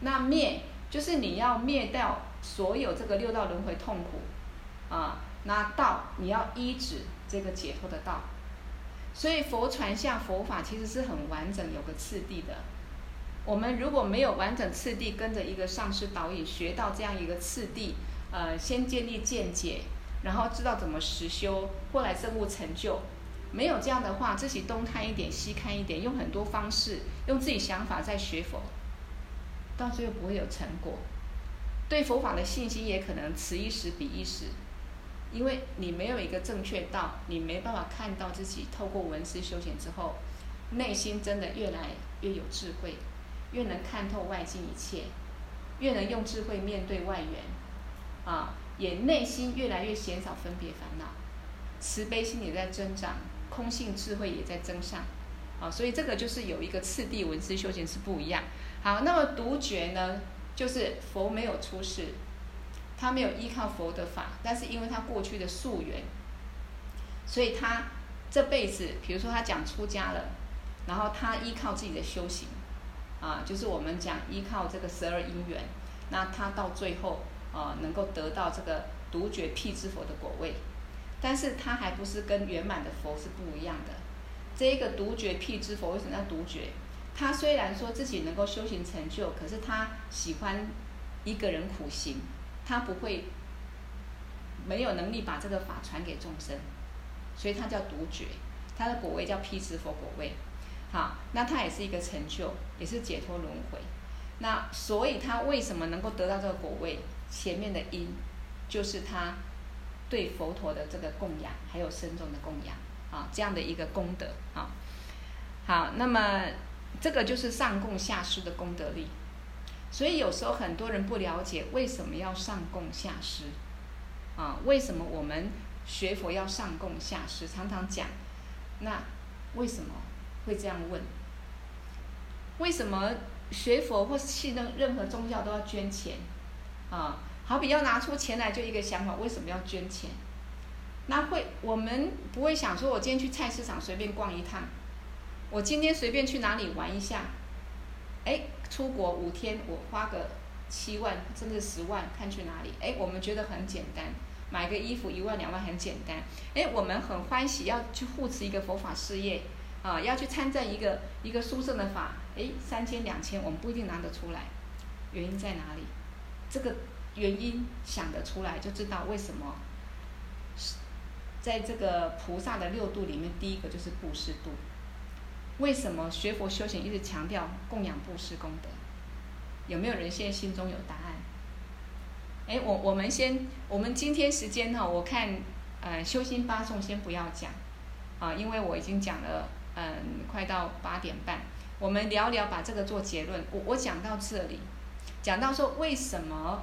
那灭就是你要灭掉所有这个六道轮回痛苦，啊。那道你要依止这个解脱的道。所以佛传下佛法其实是很完整，有个次第的。我们如果没有完整次第，跟着一个上师导引学到这样一个次第，呃，先建立见解，然后知道怎么实修，后来证悟成就。没有这样的话，自己东看一点，西看一点，用很多方式，用自己想法在学佛，到最后不会有成果。对佛法的信心也可能此一时彼一时。因为你没有一个正确道，你没办法看到自己透过文思修行之后，内心真的越来越有智慧，越能看透外境一切，越能用智慧面对外缘，啊，也内心越来越减少分别烦恼，慈悲心也在增长，空性智慧也在增上，啊，所以这个就是有一个次第文思修行是不一样。好，那么独觉呢，就是佛没有出世。他没有依靠佛的法，但是因为他过去的宿缘，所以他这辈子，比如说他讲出家了，然后他依靠自己的修行，啊，就是我们讲依靠这个十二因缘，那他到最后啊，能够得到这个独觉辟支佛的果位，但是他还不是跟圆满的佛是不一样的。这一个独觉辟支佛为什么要独觉？他虽然说自己能够修行成就，可是他喜欢一个人苦行。他不会没有能力把这个法传给众生，所以他叫独觉，他的果位叫辟支佛果位。好，那他也是一个成就，也是解脱轮回。那所以他为什么能够得到这个果位？前面的因就是他对佛陀的这个供养，还有僧众的供养啊，这样的一个功德啊。好，那么这个就是上供下施的功德力。所以有时候很多人不了解为什么要上供下施，啊，为什么我们学佛要上供下施？常常讲，那为什么会这样问？为什么学佛或是信任任何宗教都要捐钱？啊，好比要拿出钱来就一个想法，为什么要捐钱？那会我们不会想说，我今天去菜市场随便逛一趟，我今天随便去哪里玩一下，出国五天，我花个七万甚至十万，看去哪里？哎，我们觉得很简单，买个衣服一万两万很简单。哎，我们很欢喜要去护持一个佛法事业，啊，要去参赞一个一个殊胜的法，哎，三千两千，我们不一定拿得出来，原因在哪里？这个原因想得出来，就知道为什么，在这个菩萨的六度里面，第一个就是布施度。为什么学佛修行一直强调供养布施功德？有没有人现在心中有答案？哎，我我们先，我们今天时间哈，我看，呃，修心八颂先不要讲，啊，因为我已经讲了，嗯，快到八点半，我们聊聊把这个做结论。我我讲到这里，讲到说为什么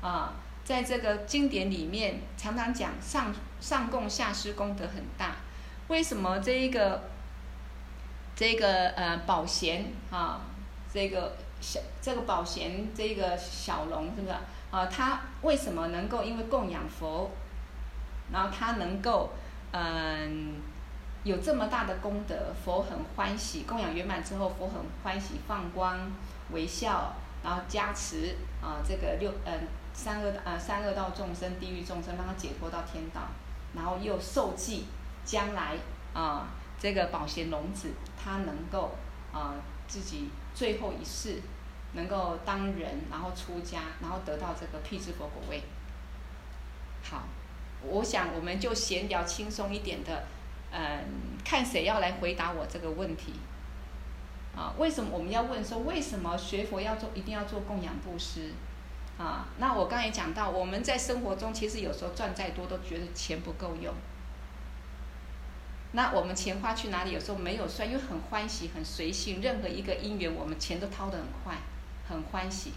啊，在这个经典里面常常讲上上供下施功德很大，为什么这一个？这个呃宝贤啊，这个小这个宝贤这个小龙是不是啊？他为什么能够因为供养佛，然后他能够嗯、有这么大的功德？佛很欢喜，供养圆满之后，佛很欢喜，放光微笑，然后加持啊这个六嗯、呃、三恶啊、呃、三恶道众生、地狱众生，让他解脱到天道，然后又受记将来啊。这个宝贤龙子，他能够啊、自己最后一世能够当人，然后出家，然后得到这个辟支佛果位。好，我想我们就闲聊轻松一点的，嗯、看谁要来回答我这个问题。啊，为什么我们要问说为什么学佛要做一定要做供养布施？啊，那我刚才也讲到，我们在生活中其实有时候赚再多都觉得钱不够用。那我们钱花去哪里？有时候没有算，因为很欢喜、很随性，任何一个因缘，我们钱都掏得很快，很欢喜。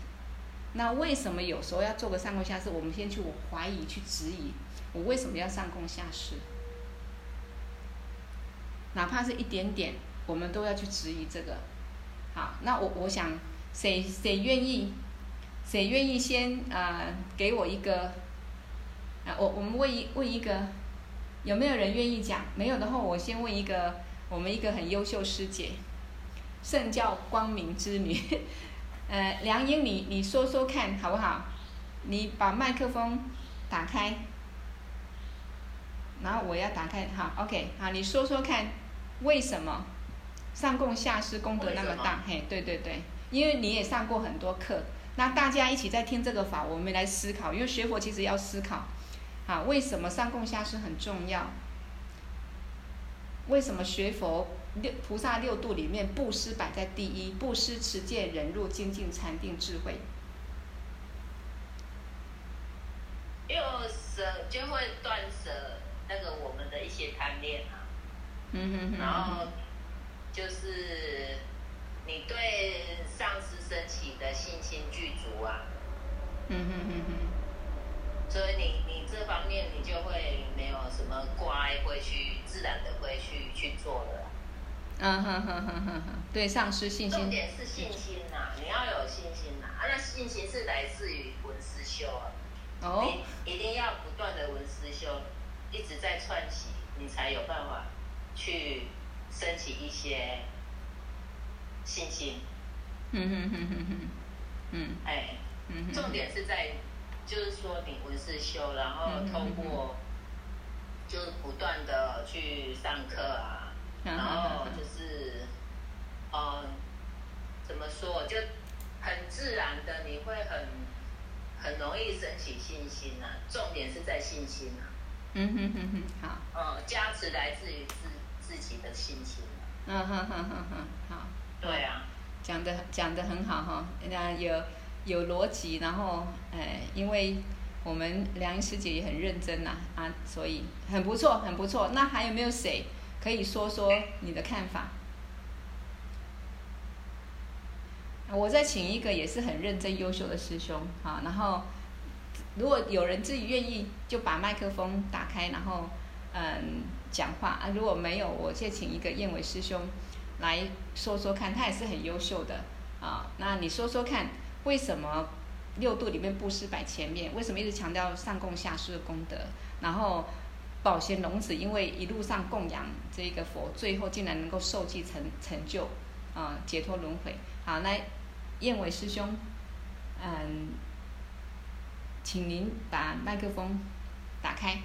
那为什么有时候要做个上供下施？我们先去我怀疑、去质疑，我为什么要上供下施？哪怕是一点点，我们都要去质疑这个。好，那我我想，谁谁愿意，谁愿意先啊、呃、给我一个啊？我我们问一问一个。有没有人愿意讲？没有的话，我先问一个，我们一个很优秀师姐，圣教光明之女，呃，梁英，你你说说看好不好？你把麦克风打开。然后我要打开，好，OK，好，你说说看，为什么上供下施功德那么大？嘿，对对对，因为你也上过很多课，那大家一起在听这个法，我们来思考，因为学佛其实要思考，啊，为什么上供下施很重要？为什么学佛六菩萨六度里面布施摆在第一？布施、持戒、忍辱、精进、禅定、智慧。又舍就会断舍那个我们的一些贪恋啊。嗯哼哼。然后就是你对上师升起的信心具足啊。嗯哼哼哼。所以你你这方面你就会没有什么挂碍，会去自然的会去去做的。嗯哼哼哼哼哼。对丧失信心。重点是信心呐、啊，你要有信心呐啊，那信心是来自于文思修啊。哦，你一定要不断的文思修，一直在串起，你才有办法去升起一些信心。嗯哼哼哼哼，嗯，哎，嗯，重点是在，就是说你闻思修，然后通过，就是不断的去上课啊，然后就是，嗯，怎么说，就很自然的，你会很。很容易升起信心呐、啊，重点是在信心呐、啊。嗯哼哼哼，好。嗯，加持来自于自自己的信心、啊。嗯哼哼哼哼，好。对啊。讲的讲的很好哈，那有有逻辑，然后哎，因为我们梁师姐也很认真呐，啊，所以很不错，很不错。那还有没有谁可以说说你的看法？我再请一个也是很认真优秀的师兄，啊，然后如果有人自己愿意，就把麦克风打开，然后嗯讲话啊。如果没有，我再请一个燕伟师兄来说说看，他也是很优秀的啊。那你说说看，为什么六度里面布施摆前面？为什么一直强调上供下施的功德？然后宝贤龙子因为一路上供养这个佛，最后竟然能够受记成成就啊，解脱轮回。好，那燕伟师兄，嗯，请您把麦克风打开。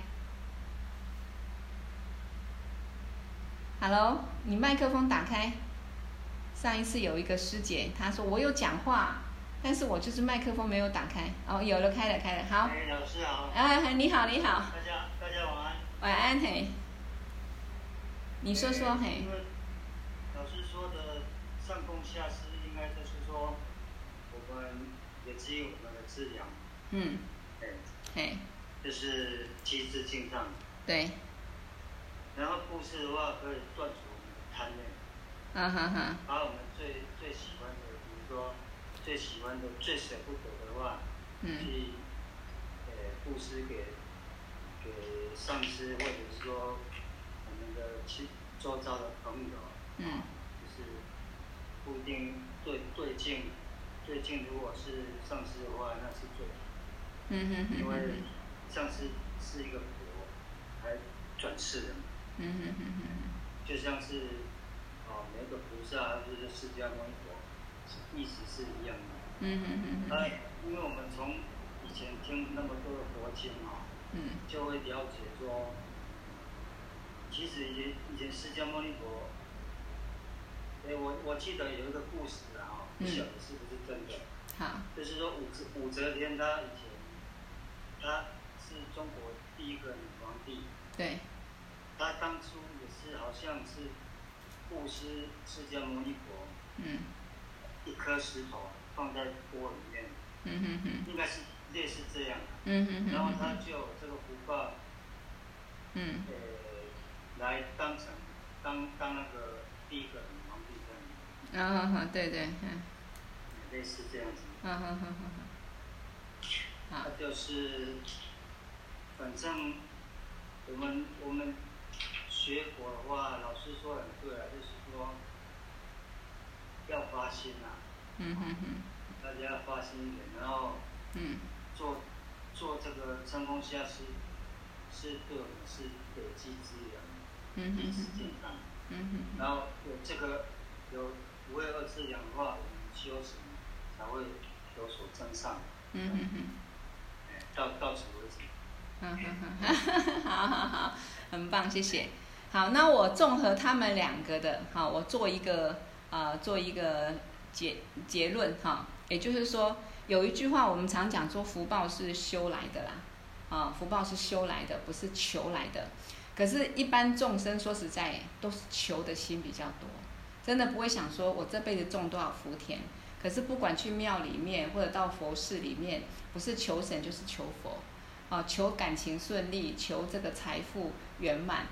Hello，你麦克风打开。上一次有一个师姐，她说我有讲话，但是我就是麦克风没有打开。哦，有了，开了，开了，好。哎，老师好。哎，你好，你好。大家，大家晚安。晚安，嘿。你说说，嘿。老师说的上供下施。应该就是说，我们也基于我们的资粮，嗯，哎，嘿，就是积资净障，对。然后故事的话，可以断除我们的贪念，啊哈哈。把我们最最喜欢的，比如说最喜欢的、最舍不得的话，嗯，去，呃，布施给给上司，或者是说我们的亲周遭的朋友，嗯，就是不一定最最近。最近如果是上司的话，那是最好。嗯哼哼。因为上司是一个佛，还转世的嘛。嗯哼哼哼。就像是，哦，每个菩萨就是释迦牟尼佛，意思是一样的。嗯哼哼。那因为我们从以前听那么多的佛经啊，嗯，就会了解说，其实以前以前释迦牟尼佛，哎，我我记得有一个故事啊。不晓得是不是真的？好，就是说武则武则天她以前，她是中国第一个女皇帝。对。她当初也是好像是布施释迦牟尼佛。嗯。一颗石头放在锅里面。嗯哼哼。应该是类似这样。嗯哼哼。然后他就这个福报。嗯。呃，来当成当当那个第一个女皇帝这样。啊哈哈，对对，嗯。类似这样子。嗯哼哼哼他就是，反正我们我们学佛的话，老师说很对啊，就是说要发心呐、啊。嗯哼哼。大家要发心一点，然后。嗯。做做这个真空下是，是对我们是累积资源。嗯哼哼。健康。嗯哼。然后有这个有不会二资粮的话，我们修行。才会有所增上。嗯嗯嗯。到到此为止。嗯 哼哼，好好好，很棒，谢谢。好，那我综合他们两个的，好，我做一个啊、呃，做一个结结论哈。也就是说，有一句话我们常讲说，福报是修来的啦，啊，福报是修来的，不是求来的。可是，一般众生说实在，都是求的心比较多，真的不会想说我这辈子种多少福田。可是，不管去庙里面或者到佛寺里面，不是求神就是求佛，啊，求感情顺利，求这个财富圆满。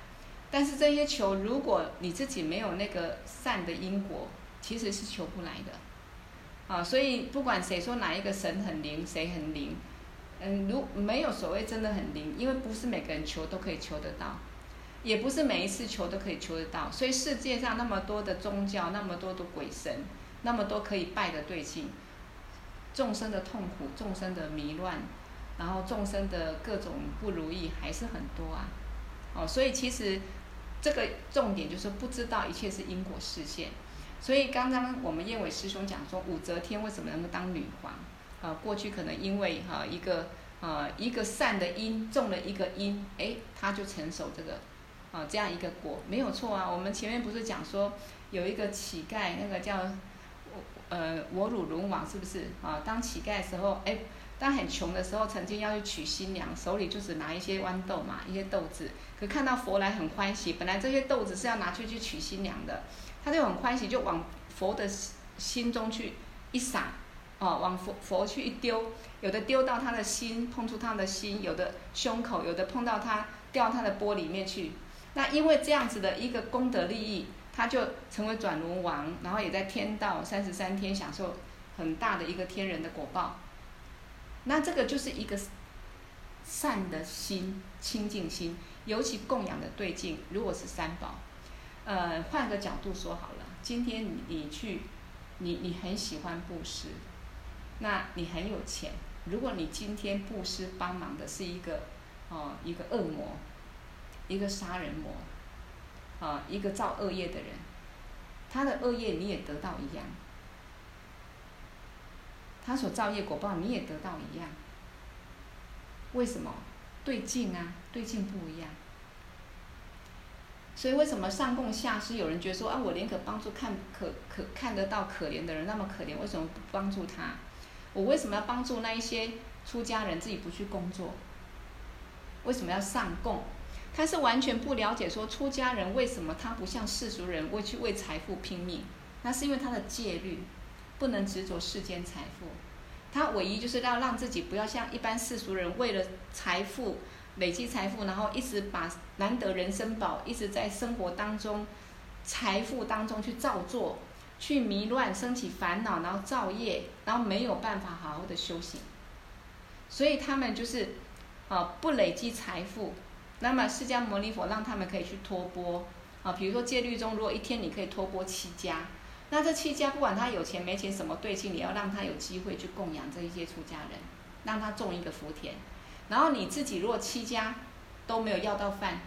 但是这些求，如果你自己没有那个善的因果，其实是求不来的，啊，所以不管谁说哪一个神很灵，谁很灵，嗯，如没有所谓真的很灵，因为不是每个人求都可以求得到，也不是每一次求都可以求得到，所以世界上那么多的宗教，那么多的鬼神，那么多可以拜的对境，众生的痛苦，众生的迷乱，然后众生的各种不如意还是很多啊，哦，所以其实。这个重点就是不知道一切是因果示现，所以刚刚我们燕伟师兄讲说武则天为什么能够当女皇？啊，过去可能因为哈一个呃一个善的因种了一个因，哎，他就承受这个啊这样一个果，没有错啊。我们前面不是讲说有一个乞丐，那个叫呃我鲁轮王是不是啊？当乞丐的时候，哎。当很穷的时候，曾经要去娶新娘，手里就只拿一些豌豆嘛，一些豆子。可看到佛来很欢喜，本来这些豆子是要拿去去娶新娘的，他就很欢喜，就往佛的心中去一撒，哦，往佛佛去一丢，有的丢到他的心，碰触他的心；有的胸口，有的碰到他，掉他的钵里面去。那因为这样子的一个功德利益，他就成为转轮王，然后也在天道三十三天享受很大的一个天人的果报。那这个就是一个善的心、清净心，尤其供养的对境，如果是三宝，呃，换个角度说好了，今天你你去，你你很喜欢布施，那你很有钱，如果你今天布施帮忙的是一个哦一个恶魔，一个杀人魔，啊一个造恶业的人，他的恶业你也得到一样。他所造业果报，你也得到一样。为什么？对境啊，对境不一样。所以为什么上供下施？有人觉得说啊，我宁可帮助看可可看得到可怜的人，那么可怜，为什么不帮助他？我为什么要帮助那一些出家人自己不去工作？为什么要上供？他是完全不了解说出家人为什么他不像世俗人会去为财富拼命？那是因为他的戒律。不能执着世间财富，他唯一就是要让自己不要像一般世俗人，为了财富累积财富，然后一直把难得人生宝一直在生活当中、财富当中去造作，去迷乱，升起烦恼，然后造业，然后没有办法好好的修行。所以他们就是啊，不累积财富，那么释迦牟尼佛让他们可以去托钵啊，比如说戒律中，如果一天你可以托钵七家。那这七家不管他有钱没钱什么对境，你要让他有机会去供养这一些出家人，让他种一个福田。然后你自己如果七家都没有要到饭，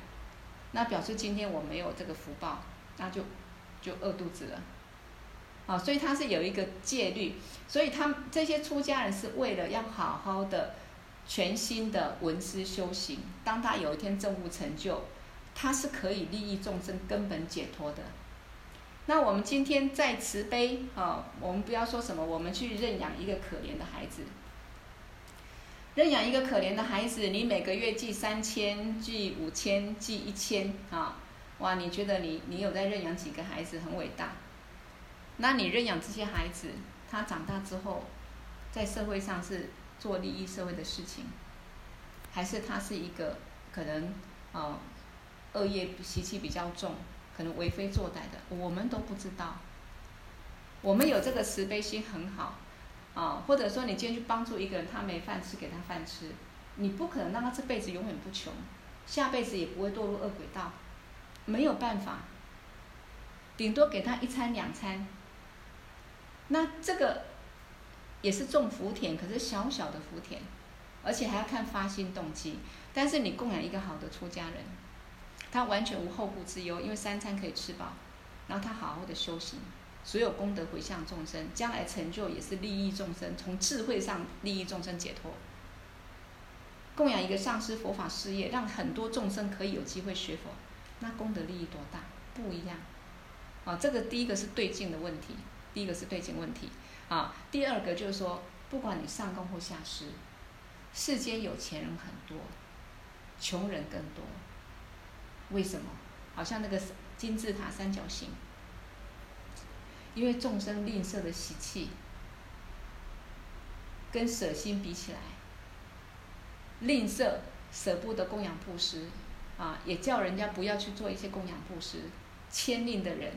那表示今天我没有这个福报，那就就饿肚子了。啊，所以他是有一个戒律，所以他这些出家人是为了要好好的全心的闻思修行。当他有一天证悟成就，他是可以利益众生根本解脱的。那我们今天再慈悲啊，我们不要说什么，我们去认养一个可怜的孩子，认养一个可怜的孩子，你每个月寄三千，寄五千，寄一千啊，哇，你觉得你你有在认养几个孩子很伟大？那你认养这些孩子，他长大之后，在社会上是做利益社会的事情，还是他是一个可能啊恶业习气比较重？可能为非作歹的，我们都不知道。我们有这个慈悲心很好，啊，或者说你今天去帮助一个人，他没饭吃，给他饭吃，你不可能让他这辈子永远不穷，下辈子也不会堕入恶鬼道，没有办法。顶多给他一餐两餐。那这个也是种福田，可是小小的福田，而且还要看发心动机。但是你供养一个好的出家人。他完全无后顾之忧，因为三餐可以吃饱，然后他好好的修行，所有功德回向众生，将来成就也是利益众生，从智慧上利益众生解脱。供养一个上师佛法事业，让很多众生可以有机会学佛，那功德利益多大？不一样。啊，这个第一个是对境的问题，第一个是对境问题。啊，第二个就是说，不管你上供或下施，世间有钱人很多，穷人更多。为什么？好像那个金字塔三角形，因为众生吝啬的习气，跟舍心比起来，吝啬舍不得供养布施，啊，也叫人家不要去做一些供养布施，慳吝的人，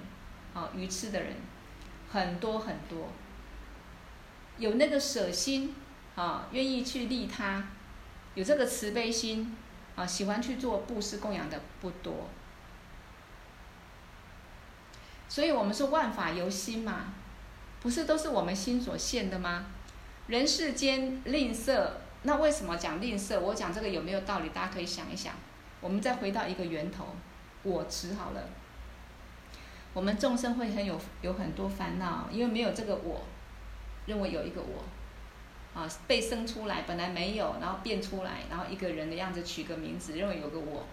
啊，愚痴的人，很多很多。有那个舍心，啊，愿意去利他，有这个慈悲心，啊，喜欢去做布施供养的不多。所以我们说万法由心嘛，不是都是我们心所现的吗？人世间吝啬，那为什么讲吝啬？我讲这个有没有道理？大家可以想一想。我们再回到一个源头，我执好了。我们众生会很有有很多烦恼，因为没有这个我，认为有一个我，啊，被生出来本来没有，然后变出来，然后一个人的样子取个名字，认为有个我。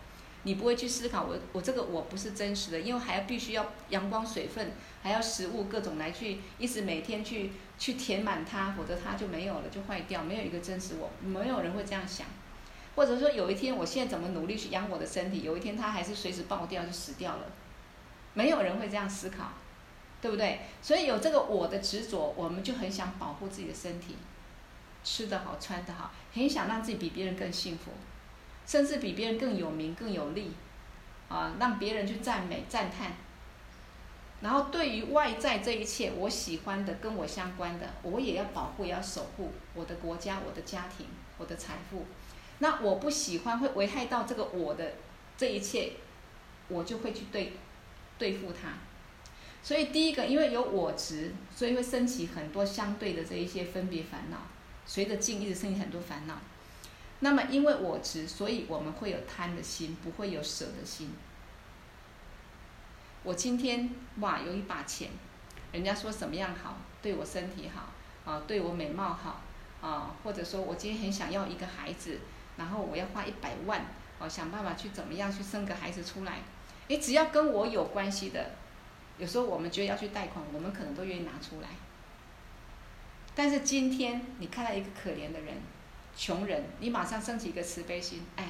你不会去思考我我这个我不是真实的，因为还要必须要阳光水分，还要食物各种来去一直每天去去填满它，否则它就没有了，就坏掉，没有一个真实我，没有人会这样想。或者说有一天我现在怎么努力去养我的身体，有一天它还是随时爆掉就死掉了，没有人会这样思考，对不对？所以有这个我的执着，我们就很想保护自己的身体，吃得好穿得好，很想让自己比别人更幸福。甚至比别人更有名、更有利，啊，让别人去赞美、赞叹。然后对于外在这一切我喜欢的、跟我相关的，我也要保护、也要守护我的国家、我的家庭、我的财富。那我不喜欢会危害到这个我的这一切，我就会去对对付它。所以第一个，因为有我执，所以会升起很多相对的这一些分别烦恼，随着境一直升起很多烦恼。那么，因为我执，所以我们会有贪的心，不会有舍的心。我今天哇，有一把钱，人家说什么样好，对我身体好，啊，对我美貌好，啊，或者说我今天很想要一个孩子，然后我要花一百万，哦，想办法去怎么样去生个孩子出来。诶，只要跟我有关系的，有时候我们觉得要去贷款，我们可能都愿意拿出来。但是今天你看到一个可怜的人。穷人，你马上升起一个慈悲心，哎呀，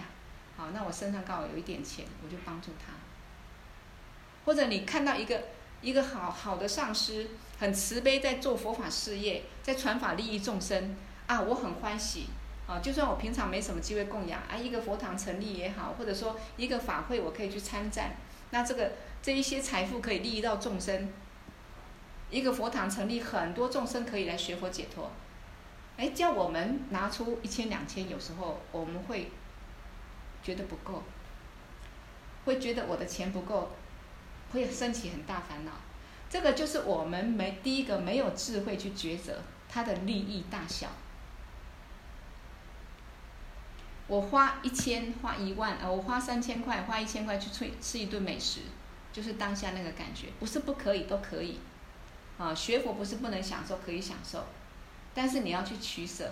好，那我身上刚好有一点钱，我就帮助他。或者你看到一个一个好好的上师，很慈悲，在做佛法事业，在传法利益众生，啊，我很欢喜，啊，就算我平常没什么机会供养，啊，一个佛堂成立也好，或者说一个法会我可以去参赞，那这个这一些财富可以利益到众生，一个佛堂成立，很多众生可以来学佛解脱。哎，叫我们拿出一千两千，有时候我们会觉得不够，会觉得我的钱不够，会升起很大烦恼。这个就是我们没第一个没有智慧去抉择它的利益大小。我花一千，花一万，呃，我花三千块，花一千块去吃吃一顿美食，就是当下那个感觉，不是不可以，都可以。啊，学佛不是不能享受，可以享受。但是你要去取舍，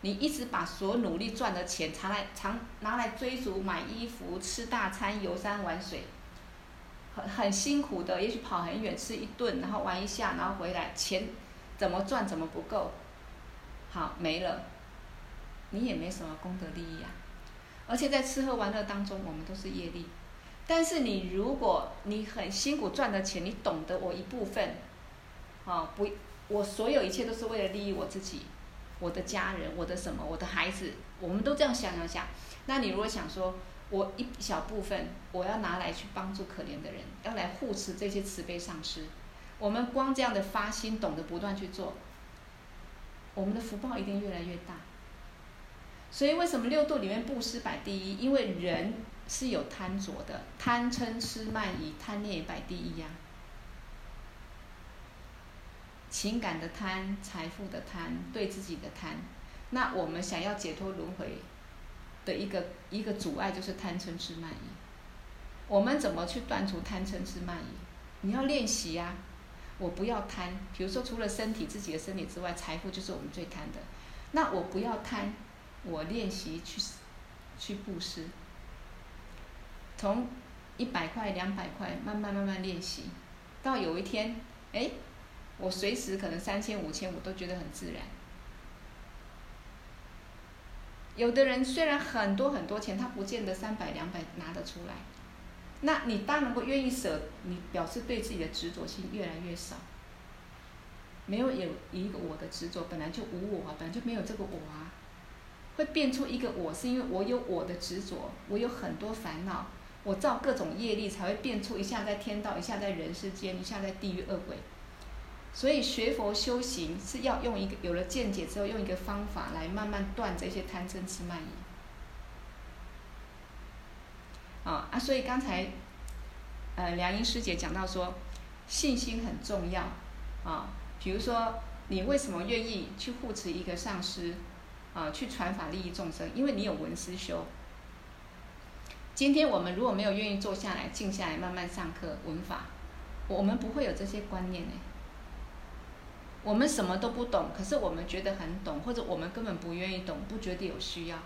你一直把所努力赚的钱常来常拿来追逐买衣服、吃大餐、游山玩水，很很辛苦的，也许跑很远吃一顿，然后玩一下，然后回来，钱怎么赚怎么不够，好没了，你也没什么功德利益啊。而且在吃喝玩乐当中，我们都是业力。但是你如果你很辛苦赚的钱，你懂得我一部分，啊不。我所有一切都是为了利益我自己，我的家人，我的什么，我的孩子，我们都这样想想想。那你如果想说，我一小部分我要拿来去帮助可怜的人，要来护持这些慈悲上师，我们光这样的发心，懂得不断去做，我们的福报一定越来越大。所以为什么六度里面布施摆第一？因为人是有贪着的，贪嗔痴慢疑，贪念也摆第一呀、情感的贪，财富的贪，对自己的贪，那我们想要解脱轮回的一个一个阻碍就是贪嗔痴慢疑。我们怎么去断除贪嗔痴慢疑？你要练习呀。我不要贪，比如说除了身体自己的身体之外，财富就是我们最贪的。那我不要贪，我练习去去布施，从一百块、两百块慢慢慢慢练习，到有一天，哎，我随时可能三千、五千，我都觉得很自然。有的人虽然很多很多钱，他不见得三百、两百拿得出来。那你当然不愿意舍，你表示对自己的执着心越来越少。没有有一个我的执着，本来就无我啊，本来就没有这个我啊。会变出一个我，是因为我有我的执着，我有很多烦恼，我造各种业力，才会变出一下在天道，一下在人世间，一下在地狱恶鬼。所以学佛修行是要用一个有了见解之后，用一个方法来慢慢断这些贪嗔痴慢疑。啊啊！所以刚才，呃，梁英师姐讲到说，信心很重要啊。比如说，你为什么愿意去护持一个上师，啊，去传法利益众生？因为你有闻思修。今天我们如果没有愿意坐下来、静下来、慢慢上课闻法，我们不会有这些观念呢。我们什么都不懂，可是我们觉得很懂，或者我们根本不愿意懂，不觉得有需要。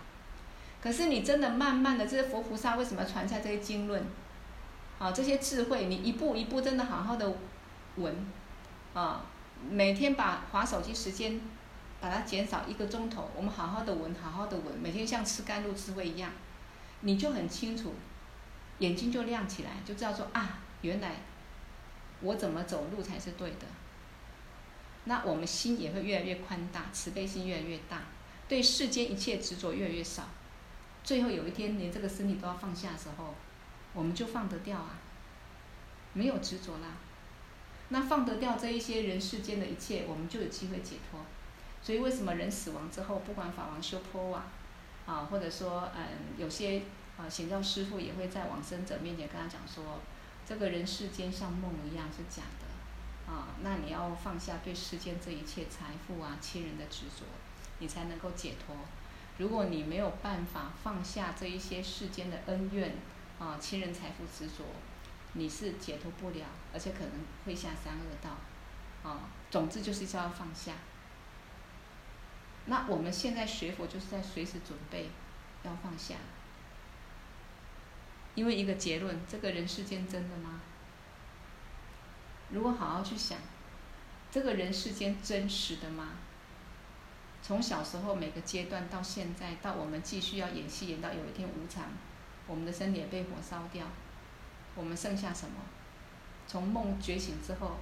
可是你真的慢慢的，这些佛菩萨为什么传下这些经论？啊，这些智慧，你一步一步真的好好的闻，啊，每天把划手机时间，把它减少一个钟头，我们好好的闻，好好的闻，每天像吃甘露智慧一样，你就很清楚，眼睛就亮起来，就知道说啊，原来我怎么走路才是对的。那我们心也会越来越宽大，慈悲心越来越大，对世间一切执着越来越少。最后有一天，连这个身体都要放下的时候，我们就放得掉啊，没有执着啦。那放得掉这一些人世间的一切，我们就有机会解脱。所以为什么人死亡之后，不管法王修波瓦，啊，或者说嗯，有些啊显教师父也会在往生者面前跟他讲说，这个人世间像梦一样是假的，啊，那你要放下对世间这一切财富啊、亲人的执着，你才能够解脱。如果你没有办法放下这一些世间的恩怨啊、亲人财富执着，你是解脱不了，而且可能会下三恶道。啊，总之就是叫放下。那我们现在学佛就是在随时准备要放下，因为一个结论：这个人世间真的吗？如果好好去想，这个人世间真实的吗？从小时候每个阶段到现在，到我们继续要演戏演到有一天无常，我们的身体也被火烧掉，我们剩下什么？从梦觉醒之后，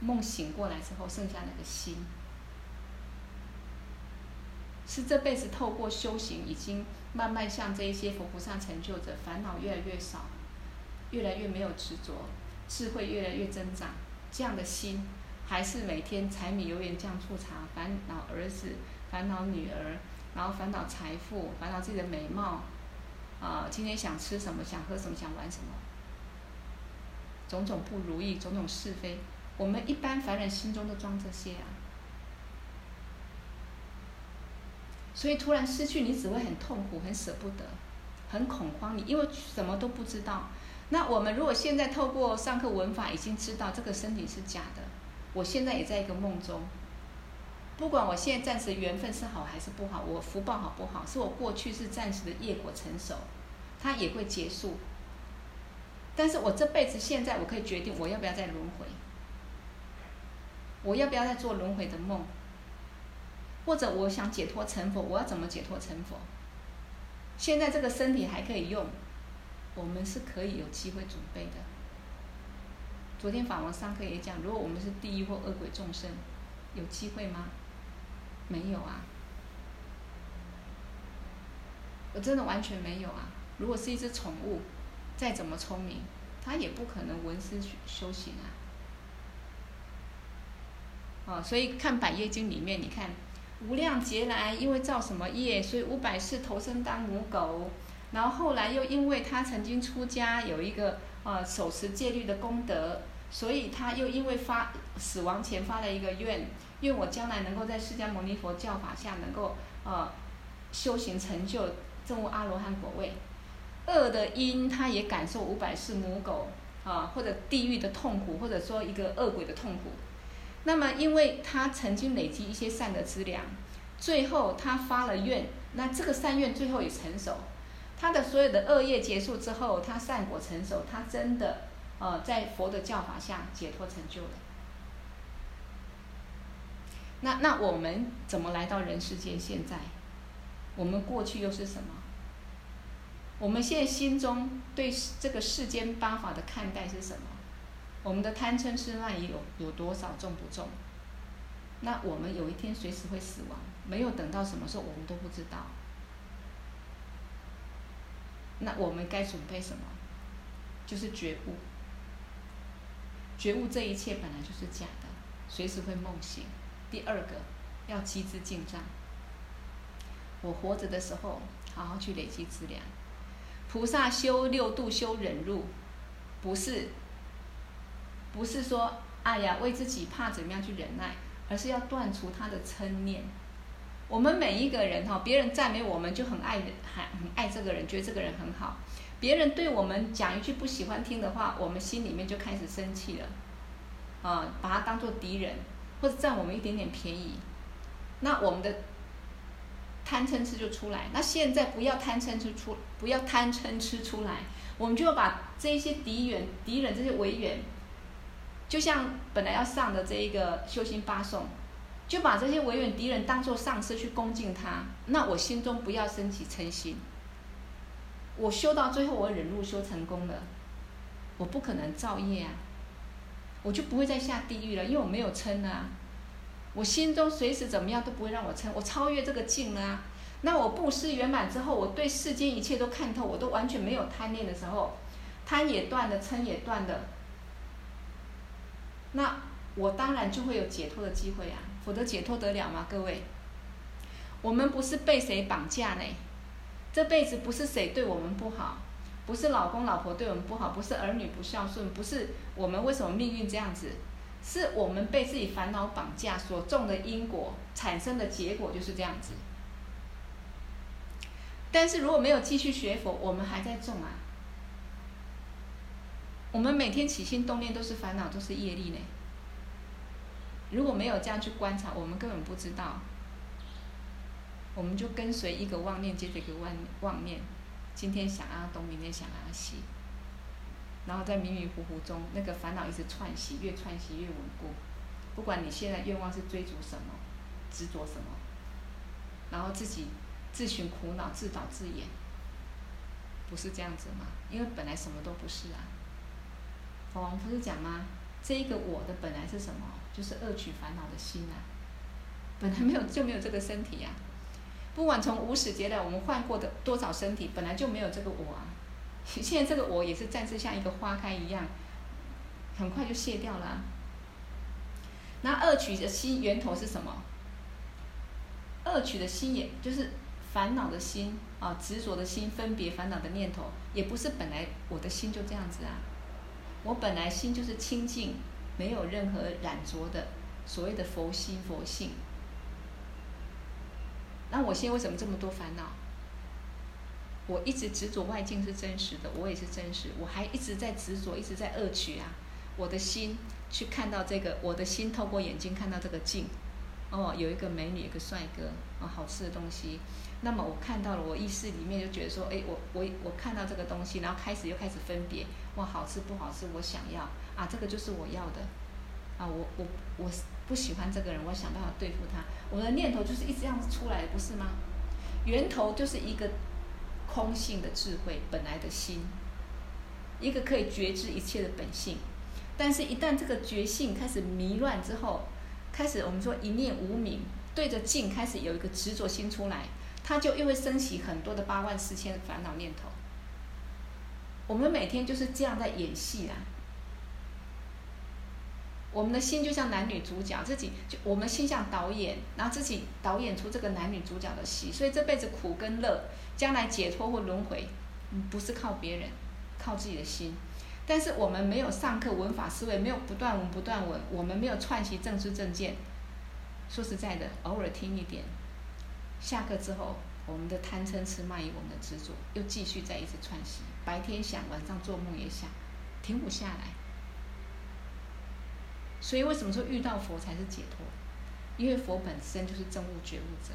梦醒过来之后，剩下那个心，是这辈子透过修行，已经慢慢向这一些佛菩萨成就者，烦恼越来越少，越来越没有执着，智慧越来越增长，这样的心，还是每天柴米油盐酱醋茶，烦恼儿子。烦恼女儿，然后烦恼财富，烦恼自己的美貌，啊，今天想吃什么，想喝什么，想玩什么，种种不如意，种种是非，我们一般凡人心中都装这些啊。所以突然失去，你只会很痛苦，很舍不得，很恐慌。你因为什么都不知道。那我们如果现在透过上课文法，已经知道这个身体是假的，我现在也在一个梦中。不管我现在暂时缘分是好还是不好，我福报好不好，是我过去是暂时的业果成熟，它也会结束。但是我这辈子现在我可以决定，我要不要再轮回，我要不要再做轮回的梦，或者我想解脱成佛，我要怎么解脱成佛？现在这个身体还可以用，我们是可以有机会准备的。昨天法王上课也讲，如果我们是地狱或恶鬼众生，有机会吗？没有啊，我真的完全没有啊！如果是一只宠物，再怎么聪明，它也不可能闻思修行啊。哦，所以看《百业经》里面，你看无量劫来，因为造什么业，所以五百世投生当母狗，然后后来又因为他曾经出家，有一个呃手持戒律的功德，所以他又因为发死亡前发了一个愿。愿我将来能够在释迦牟尼佛教法下，能够呃修行成就证悟阿罗汉果位。恶的因，他也感受五百世母狗啊，或者地狱的痛苦，或者说一个恶鬼的痛苦。那么，因为他曾经累积一些善的资粮，最后他发了愿，那这个善愿最后也成熟，他的所有的恶业结束之后，他善果成熟，他真的呃在佛的教法下解脱成就了。那那我们怎么来到人世间？现在，我们过去又是什么？我们现在心中对这个世间八法的看待是什么？我们的贪嗔痴慢疑有有多少重不重？那我们有一天随时会死亡，没有等到什么时候我们都不知道。那我们该准备什么？就是觉悟，觉悟这一切本来就是假的，随时会梦醒。第二个，要积资净障。我活着的时候，好好去累积资粮。菩萨修六度，修忍辱，不是，不是说，哎呀，为自己怕怎么样去忍耐，而是要断除他的嗔念。我们每一个人哈，别人赞美我们就很爱，很很爱这个人，觉得这个人很好。别人对我们讲一句不喜欢听的话，我们心里面就开始生气了，啊，把他当做敌人。或者占我们一点点便宜，那我们的贪嗔痴就出来。那现在不要贪嗔痴出，不要贪嗔痴出来，我们就要把这一些敌人、敌人这些违缘，就像本来要上的这一个修心八颂，就把这些违缘敌人当做上师去恭敬他。那我心中不要升起嗔心。我修到最后，我忍辱修成功了，我不可能造业啊。我就不会再下地狱了，因为我没有嗔啊。我心中随时怎么样都不会让我嗔，我超越这个境了啊。那我布施圆满之后，我对世间一切都看透，我都完全没有贪念的时候，贪也断了，嗔也断了。那我当然就会有解脱的机会啊，否则解脱得了吗？各位，我们不是被谁绑架呢？这辈子不是谁对我们不好。不是老公老婆对我们不好，不是儿女不孝顺，不是我们为什么命运这样子，是我们被自己烦恼绑架所种的因果产生的结果就是这样子。但是如果没有继续学佛，我们还在种啊。我们每天起心动念都是烦恼，都是业力呢。如果没有这样去观察，我们根本不知道。我们就跟随一个妄念接着一个妄妄念。今天想啊东，明天想啊西，然后在迷迷糊糊中，那个烦恼一直串习，越串习越稳固。不管你现在愿望是追逐什么，执着什么，然后自己自寻苦恼，自导自演，不是这样子吗？因为本来什么都不是啊。佛王不是讲吗？这一个我的本来是什么？就是恶取烦恼的心啊，本来没有就没有这个身体呀、啊。不管从无始劫来，我们换过的多少身体，本来就没有这个我啊。现在这个我也是暂时像一个花开一样，很快就谢掉了啊。那恶取的心源头是什么？恶取的心也就是烦恼的心啊，执着的心，分别烦恼的念头，也不是本来我的心就这样子啊。我本来心就是清净，没有任何染着的，所谓的佛心佛性。那我现在为什么这么多烦恼？我一直执着外境是真实的，我也是真实，我还一直在执着，一直在恶取啊！我的心去看到这个，我的心透过眼睛看到这个境，哦，有一个美女，一个帅哥，啊、哦，好吃的东西。那么我看到了，我意识里面就觉得说，哎，我我我看到这个东西，然后开始又开始分别，哇，好吃不好吃，我想要啊，这个就是我要的，啊，我我我。不喜欢这个人，我想办法对付他。我的念头就是一直这样子出来，不是吗？源头就是一个空性的智慧，本来的心，一个可以觉知一切的本性。但是，一旦这个觉性开始迷乱之后，开始我们说一念无明，对着境开始有一个执着心出来，它就又会升起很多的八万四千烦恼念头。我们每天就是这样在演戏啦。我们的心就像男女主角，自己就我们心像导演，然后自己导演出这个男女主角的戏，所以这辈子苦跟乐，将来解脱或轮回，不是靠别人，靠自己的心。但是我们没有上课文法思维，没有不断闻不断闻，我们没有串习正知正见。说实在的，偶尔听一点，下课之后，我们的贪嗔痴慢疑，我们的执着又继续在一直串习，白天想，晚上做梦也想，停不下来。所以为什么说遇到佛才是解脱？因为佛本身就是证悟觉悟者，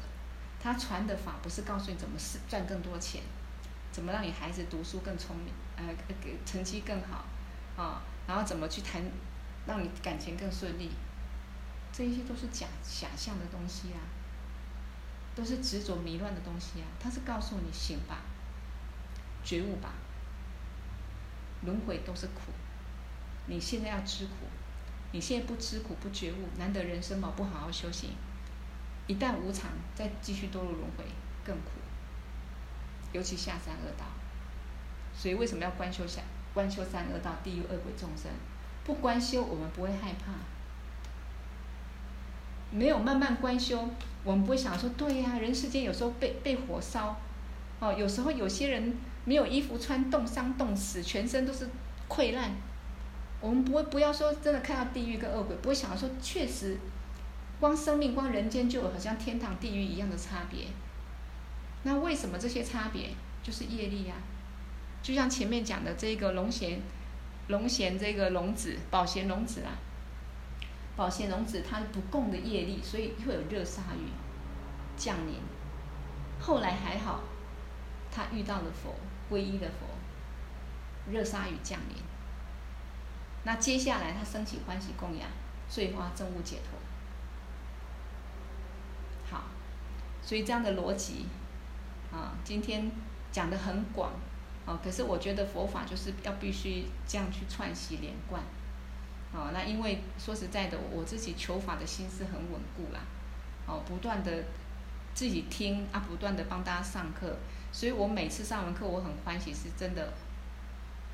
他传的法不是告诉你怎么是赚更多钱，怎么让你孩子读书更聪明，呃，给成绩更好，啊，然后怎么去谈，让你感情更顺利，这一些都是假假象的东西啊，都是执着迷乱的东西啊。他是告诉你醒吧，觉悟吧，轮回都是苦，你现在要知苦，你现在不知苦不觉悟，难得人生嘛，不好好修行，一旦无常，再继续堕入轮回更苦。尤其下三恶道，所以为什么要观修下观修三恶道、地狱恶鬼众生？不观修，我们不会害怕。没有慢慢观修，我们不会想说：对呀、人世间有时候被被火烧，哦，有时候有些人没有衣服穿，冻伤冻死，全身都是溃烂。我们不会不要说真的看到地狱跟恶鬼，不会想到说确实，光生命光人间就有好像天堂地狱一样的差别。那为什么这些差别就是业力呀、啊？就像前面讲的这个龙涎，龙涎这个龙子，宝涎龙子啊，宝涎龙子它不共的业力，所以会有热鲨鱼降临。后来还好，他遇到了佛，皈依的佛，热鲨鱼降临。那接下来他升起欢喜供养，碎花证悟解脱。好，所以这样的逻辑。啊，今天讲的很广，啊，可是我觉得佛法就是要必须这样去串习连贯，啊，那因为说实在的，我自己求法的心思很稳固啦，哦，不断的自己听啊，不断的帮大家上课，所以我每次上完课我很欢喜，是真的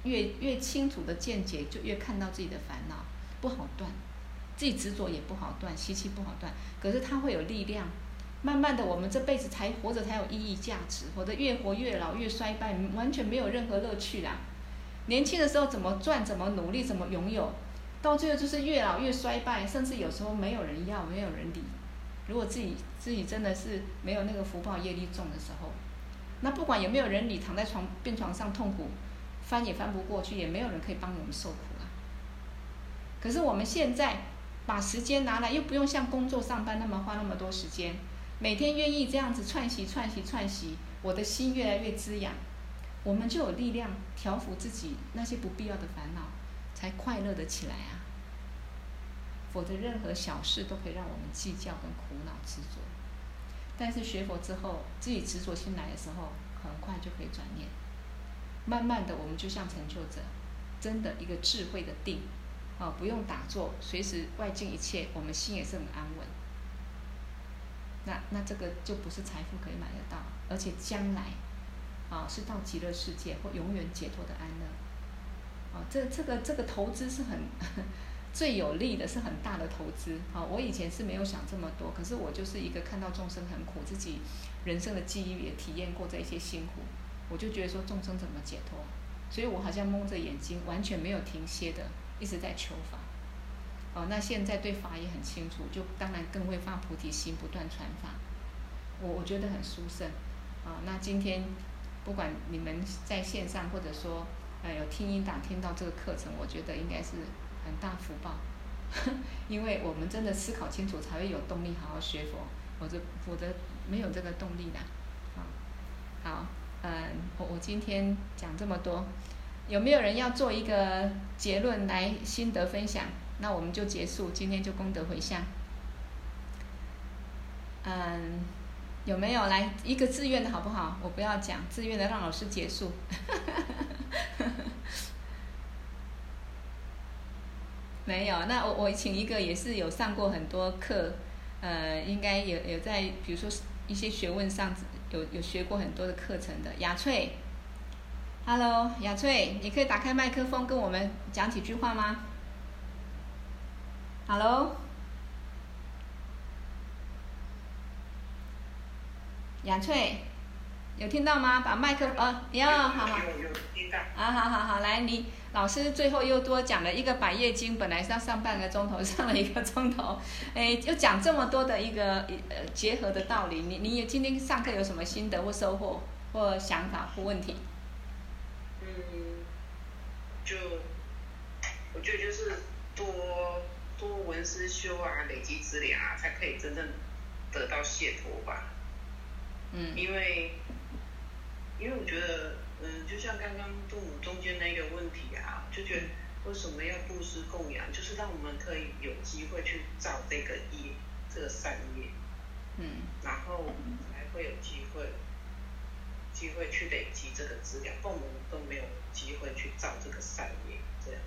越越清楚的见解，就越看到自己的烦恼不好断，自己执着也不好断，习气不好断，可是它会有力量。慢慢的，我们这辈子才活着才有意义价值，活得越活越老越衰败，完全没有任何乐趣啦。年轻的时候怎么赚，怎么努力，怎么拥有，到最后就是越老越衰败，甚至有时候没有人要，没有人理。如果自己自己真的是没有那个福报业力重的时候，那不管有没有人理，躺在床病床上痛苦，翻也翻不过去，也没有人可以帮我们受苦啊。可是我们现在把时间拿来，又不用像工作上班那么花那么多时间。每天愿意这样子串习串习串习，我的心越来越滋养，我们就有力量调伏自己那些不必要的烦恼，才快乐的起来啊。否则任何小事都可以让我们计较跟苦恼执着。但是学佛之后，自己执着心来的时候，很快就可以转念。慢慢的，我们就像成就者，真的一个智慧的定，啊，不用打坐，随时外境一切，我们心也是很安稳。那那这个就不是财富可以买得到，而且将来，啊，是到极乐世界或永远解脱的安乐，啊，这这个这个投资是很 最有利的，是很大的投资。啊，我以前是没有想这么多，可是我就是一个看到众生很苦，自己人生的记忆也体验过这些辛苦，我就觉得说众生怎么解脱，所以我好像蒙着眼睛，完全没有停歇的一直在求法。哦，那现在对法也很清楚，就当然更会发菩提心，不断传法。我我觉得很殊胜。啊，那今天不管你们在线上或者说呃有听音档听到这个课程，我觉得应该是很大福报，因为我们真的思考清楚，才会有动力好好学佛，否则否则没有这个动力的。啊，好，嗯，我我今天讲这么多，有没有人要做一个结论来心得分享？那我们就结束，今天就功德回向。嗯，有没有来一个自愿的好不好？我不要讲自愿的，让老师结束。没有，那我我请一个也是有上过很多课，呃，应该有有在比如说一些学问上有有学过很多的课程的雅翠。Hello，雅翠，你可以打开麦克风跟我们讲几句话吗？Hello，雅翠，有听到吗？把麦克哦，哟，好好，啊，好好好，来，你老师最后又多讲了一个百叶经，本来是要上半个钟头，上了一个钟头，哎，又讲这么多的一个呃结合的道理，你你今天上课有什么心得或收获或想法或问题？嗯，就我觉得就是多。多闻思修啊，累积资粮啊，才可以真正得到解脱吧。嗯。因为，因为我觉得就像刚刚父母中间那个问题啊，就觉得为什么要布施供养，就是让我们可以有机会去造这个业，这个善业。嗯，然后我们才会有机会、机会去累积这个资料，或我们都没有机会去造这个善业。这样，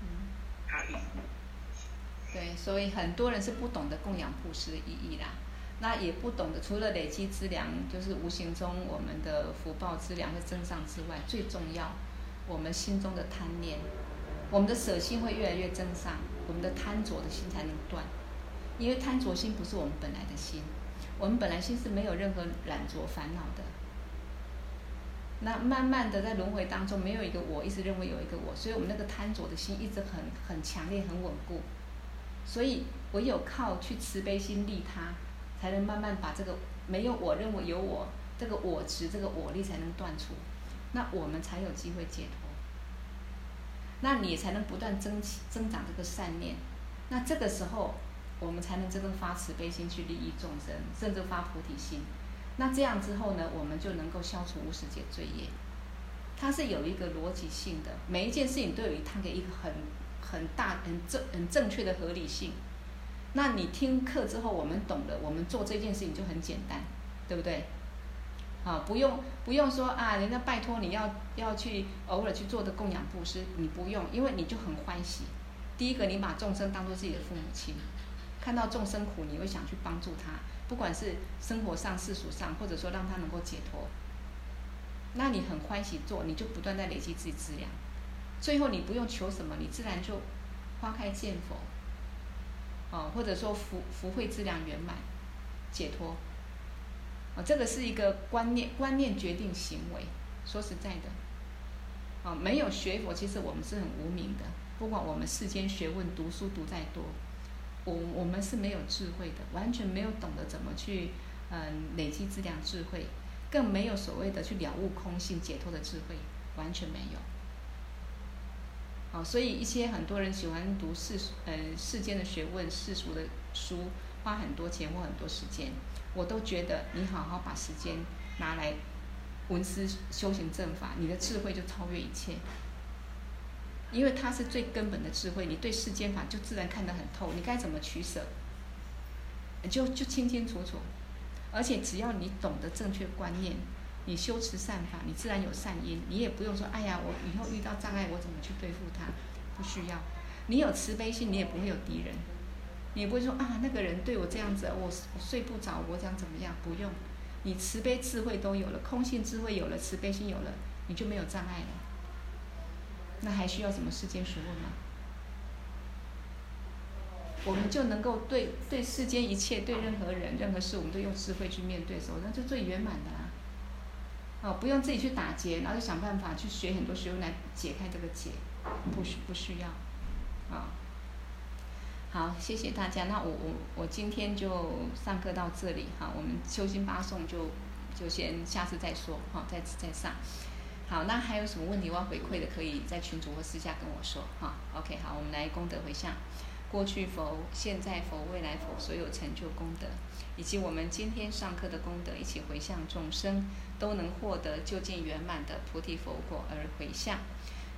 嗯，好，对。所以很多人是不懂得供养布施的意义的。那也不懂得，除了累积资粮，就是无形中我们的福报资粮会增上之外，最重要，我们心中的贪念，我们的舍心会越来越增上，我们的贪着的心才能断。因为贪着心不是我们本来的心，我们本来心是没有任何染着烦恼的。那慢慢的在轮回当中，没有一个我，一直认为有一个我，所以我们那个贪着的心一直很很强烈、很稳固。所以唯有靠去慈悲心利他。才能慢慢把这个没有我认为有我这个我执这个我力才能断除，那我们才有机会解脱。那你才能不断增起增长这个善念，那这个时候我们才能真正发慈悲心去利益众生，甚至发菩提心。那这样之后呢，我们就能够消除无始劫罪业。它是有一个逻辑性的，每一件事情都有一它的一个很很大很正很正确的合理性。那你听课之后，我们懂了，我们做这件事情就很简单，对不对？啊，不用不用说啊，人家拜托你要要去偶尔去做的供养布施，你不用，因为你就很欢喜。第一个，你把众生当做自己的父母亲，看到众生苦，你会想去帮助他，不管是生活上、世俗上，或者说让他能够解脱。那你很欢喜做，你就不断在累积自己资粮，最后你不用求什么，你自然就花开见佛。哦，或者说福福慧资粮圆满，解脱。哦，这个是一个观念，观念决定行为。说实在的，哦，没有学佛，其实我们是很无明的。不管我们世间学问读书读再多，我我们是没有智慧的，完全没有懂得怎么去嗯累积资粮智慧，更没有所谓的去了悟空性解脱的智慧，完全没有。哦，所以一些很多人喜欢读世俗，呃，世间的学问、世俗的书，花很多钱或很多时间，我都觉得你好好把时间拿来闻思修行正法，你的智慧就超越一切。因为它是最根本的智慧，你对世间法就自然看得很透，你该怎么取舍，就就清清楚楚。而且只要你懂得正确观念。你修持善法，你自然有善因，你也不用说，哎呀，我以后遇到障碍，我怎么去对付他？不需要。你有慈悲心，你也不会有敌人，你也不会说啊，那个人对我这样子，我睡不着，我想怎么样？不用，你慈悲智慧都有了，空性智慧有了，慈悲心有了，你就没有障碍了。那还需要什么世间学问吗？我们就能够对对世间一切，对任何人、任何事，我们都用智慧去面对的时候，那就最圆满的啦。哦，不用自己去打结，然后就想办法去学很多学问来解开这个结，不需不需要，啊、好，谢谢大家。那我我我今天就上课到这里哈，我们修心八颂就就先下次再说哈，再次再上。好，那还有什么问题我要回馈的，可以在群组或私下跟我说哈。OK，好，我们来功德回向。过去佛、现在佛、未来佛所有成就功德，以及我们今天上课的功德，一起回向众生，都能获得究竟圆满的菩提佛果而回向。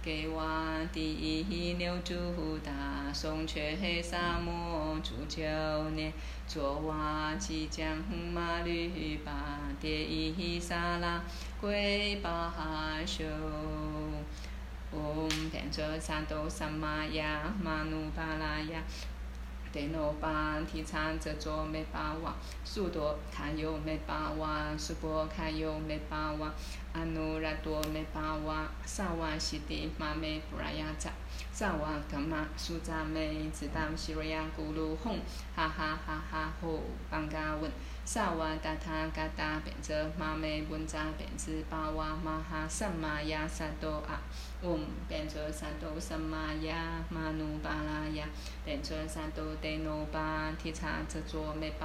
给我第一牛猪大松却黑沙摩住九年，卓瓦吉将马律巴迭伊沙拉归巴哈修。唵，变者三多三玛雅玛努巴拉雅，德诺巴提禅则卓美巴瓦，苏多堪尤美巴瓦，苏波堪尤美巴瓦，阿努拉多美巴瓦，萨瓦西蒂玛美布拉雅扎，萨瓦伽玛苏扎美，只当西瑞亚咕噜哄，哈哈哈哈吼，邦嘎问。萨瓦达他嘎达变者玛美文扎变之巴瓦玛哈萨玛雅萨多阿，我们变者萨多萨玛雅玛努巴拉呀，变者萨多德诺巴提察则卓美巴。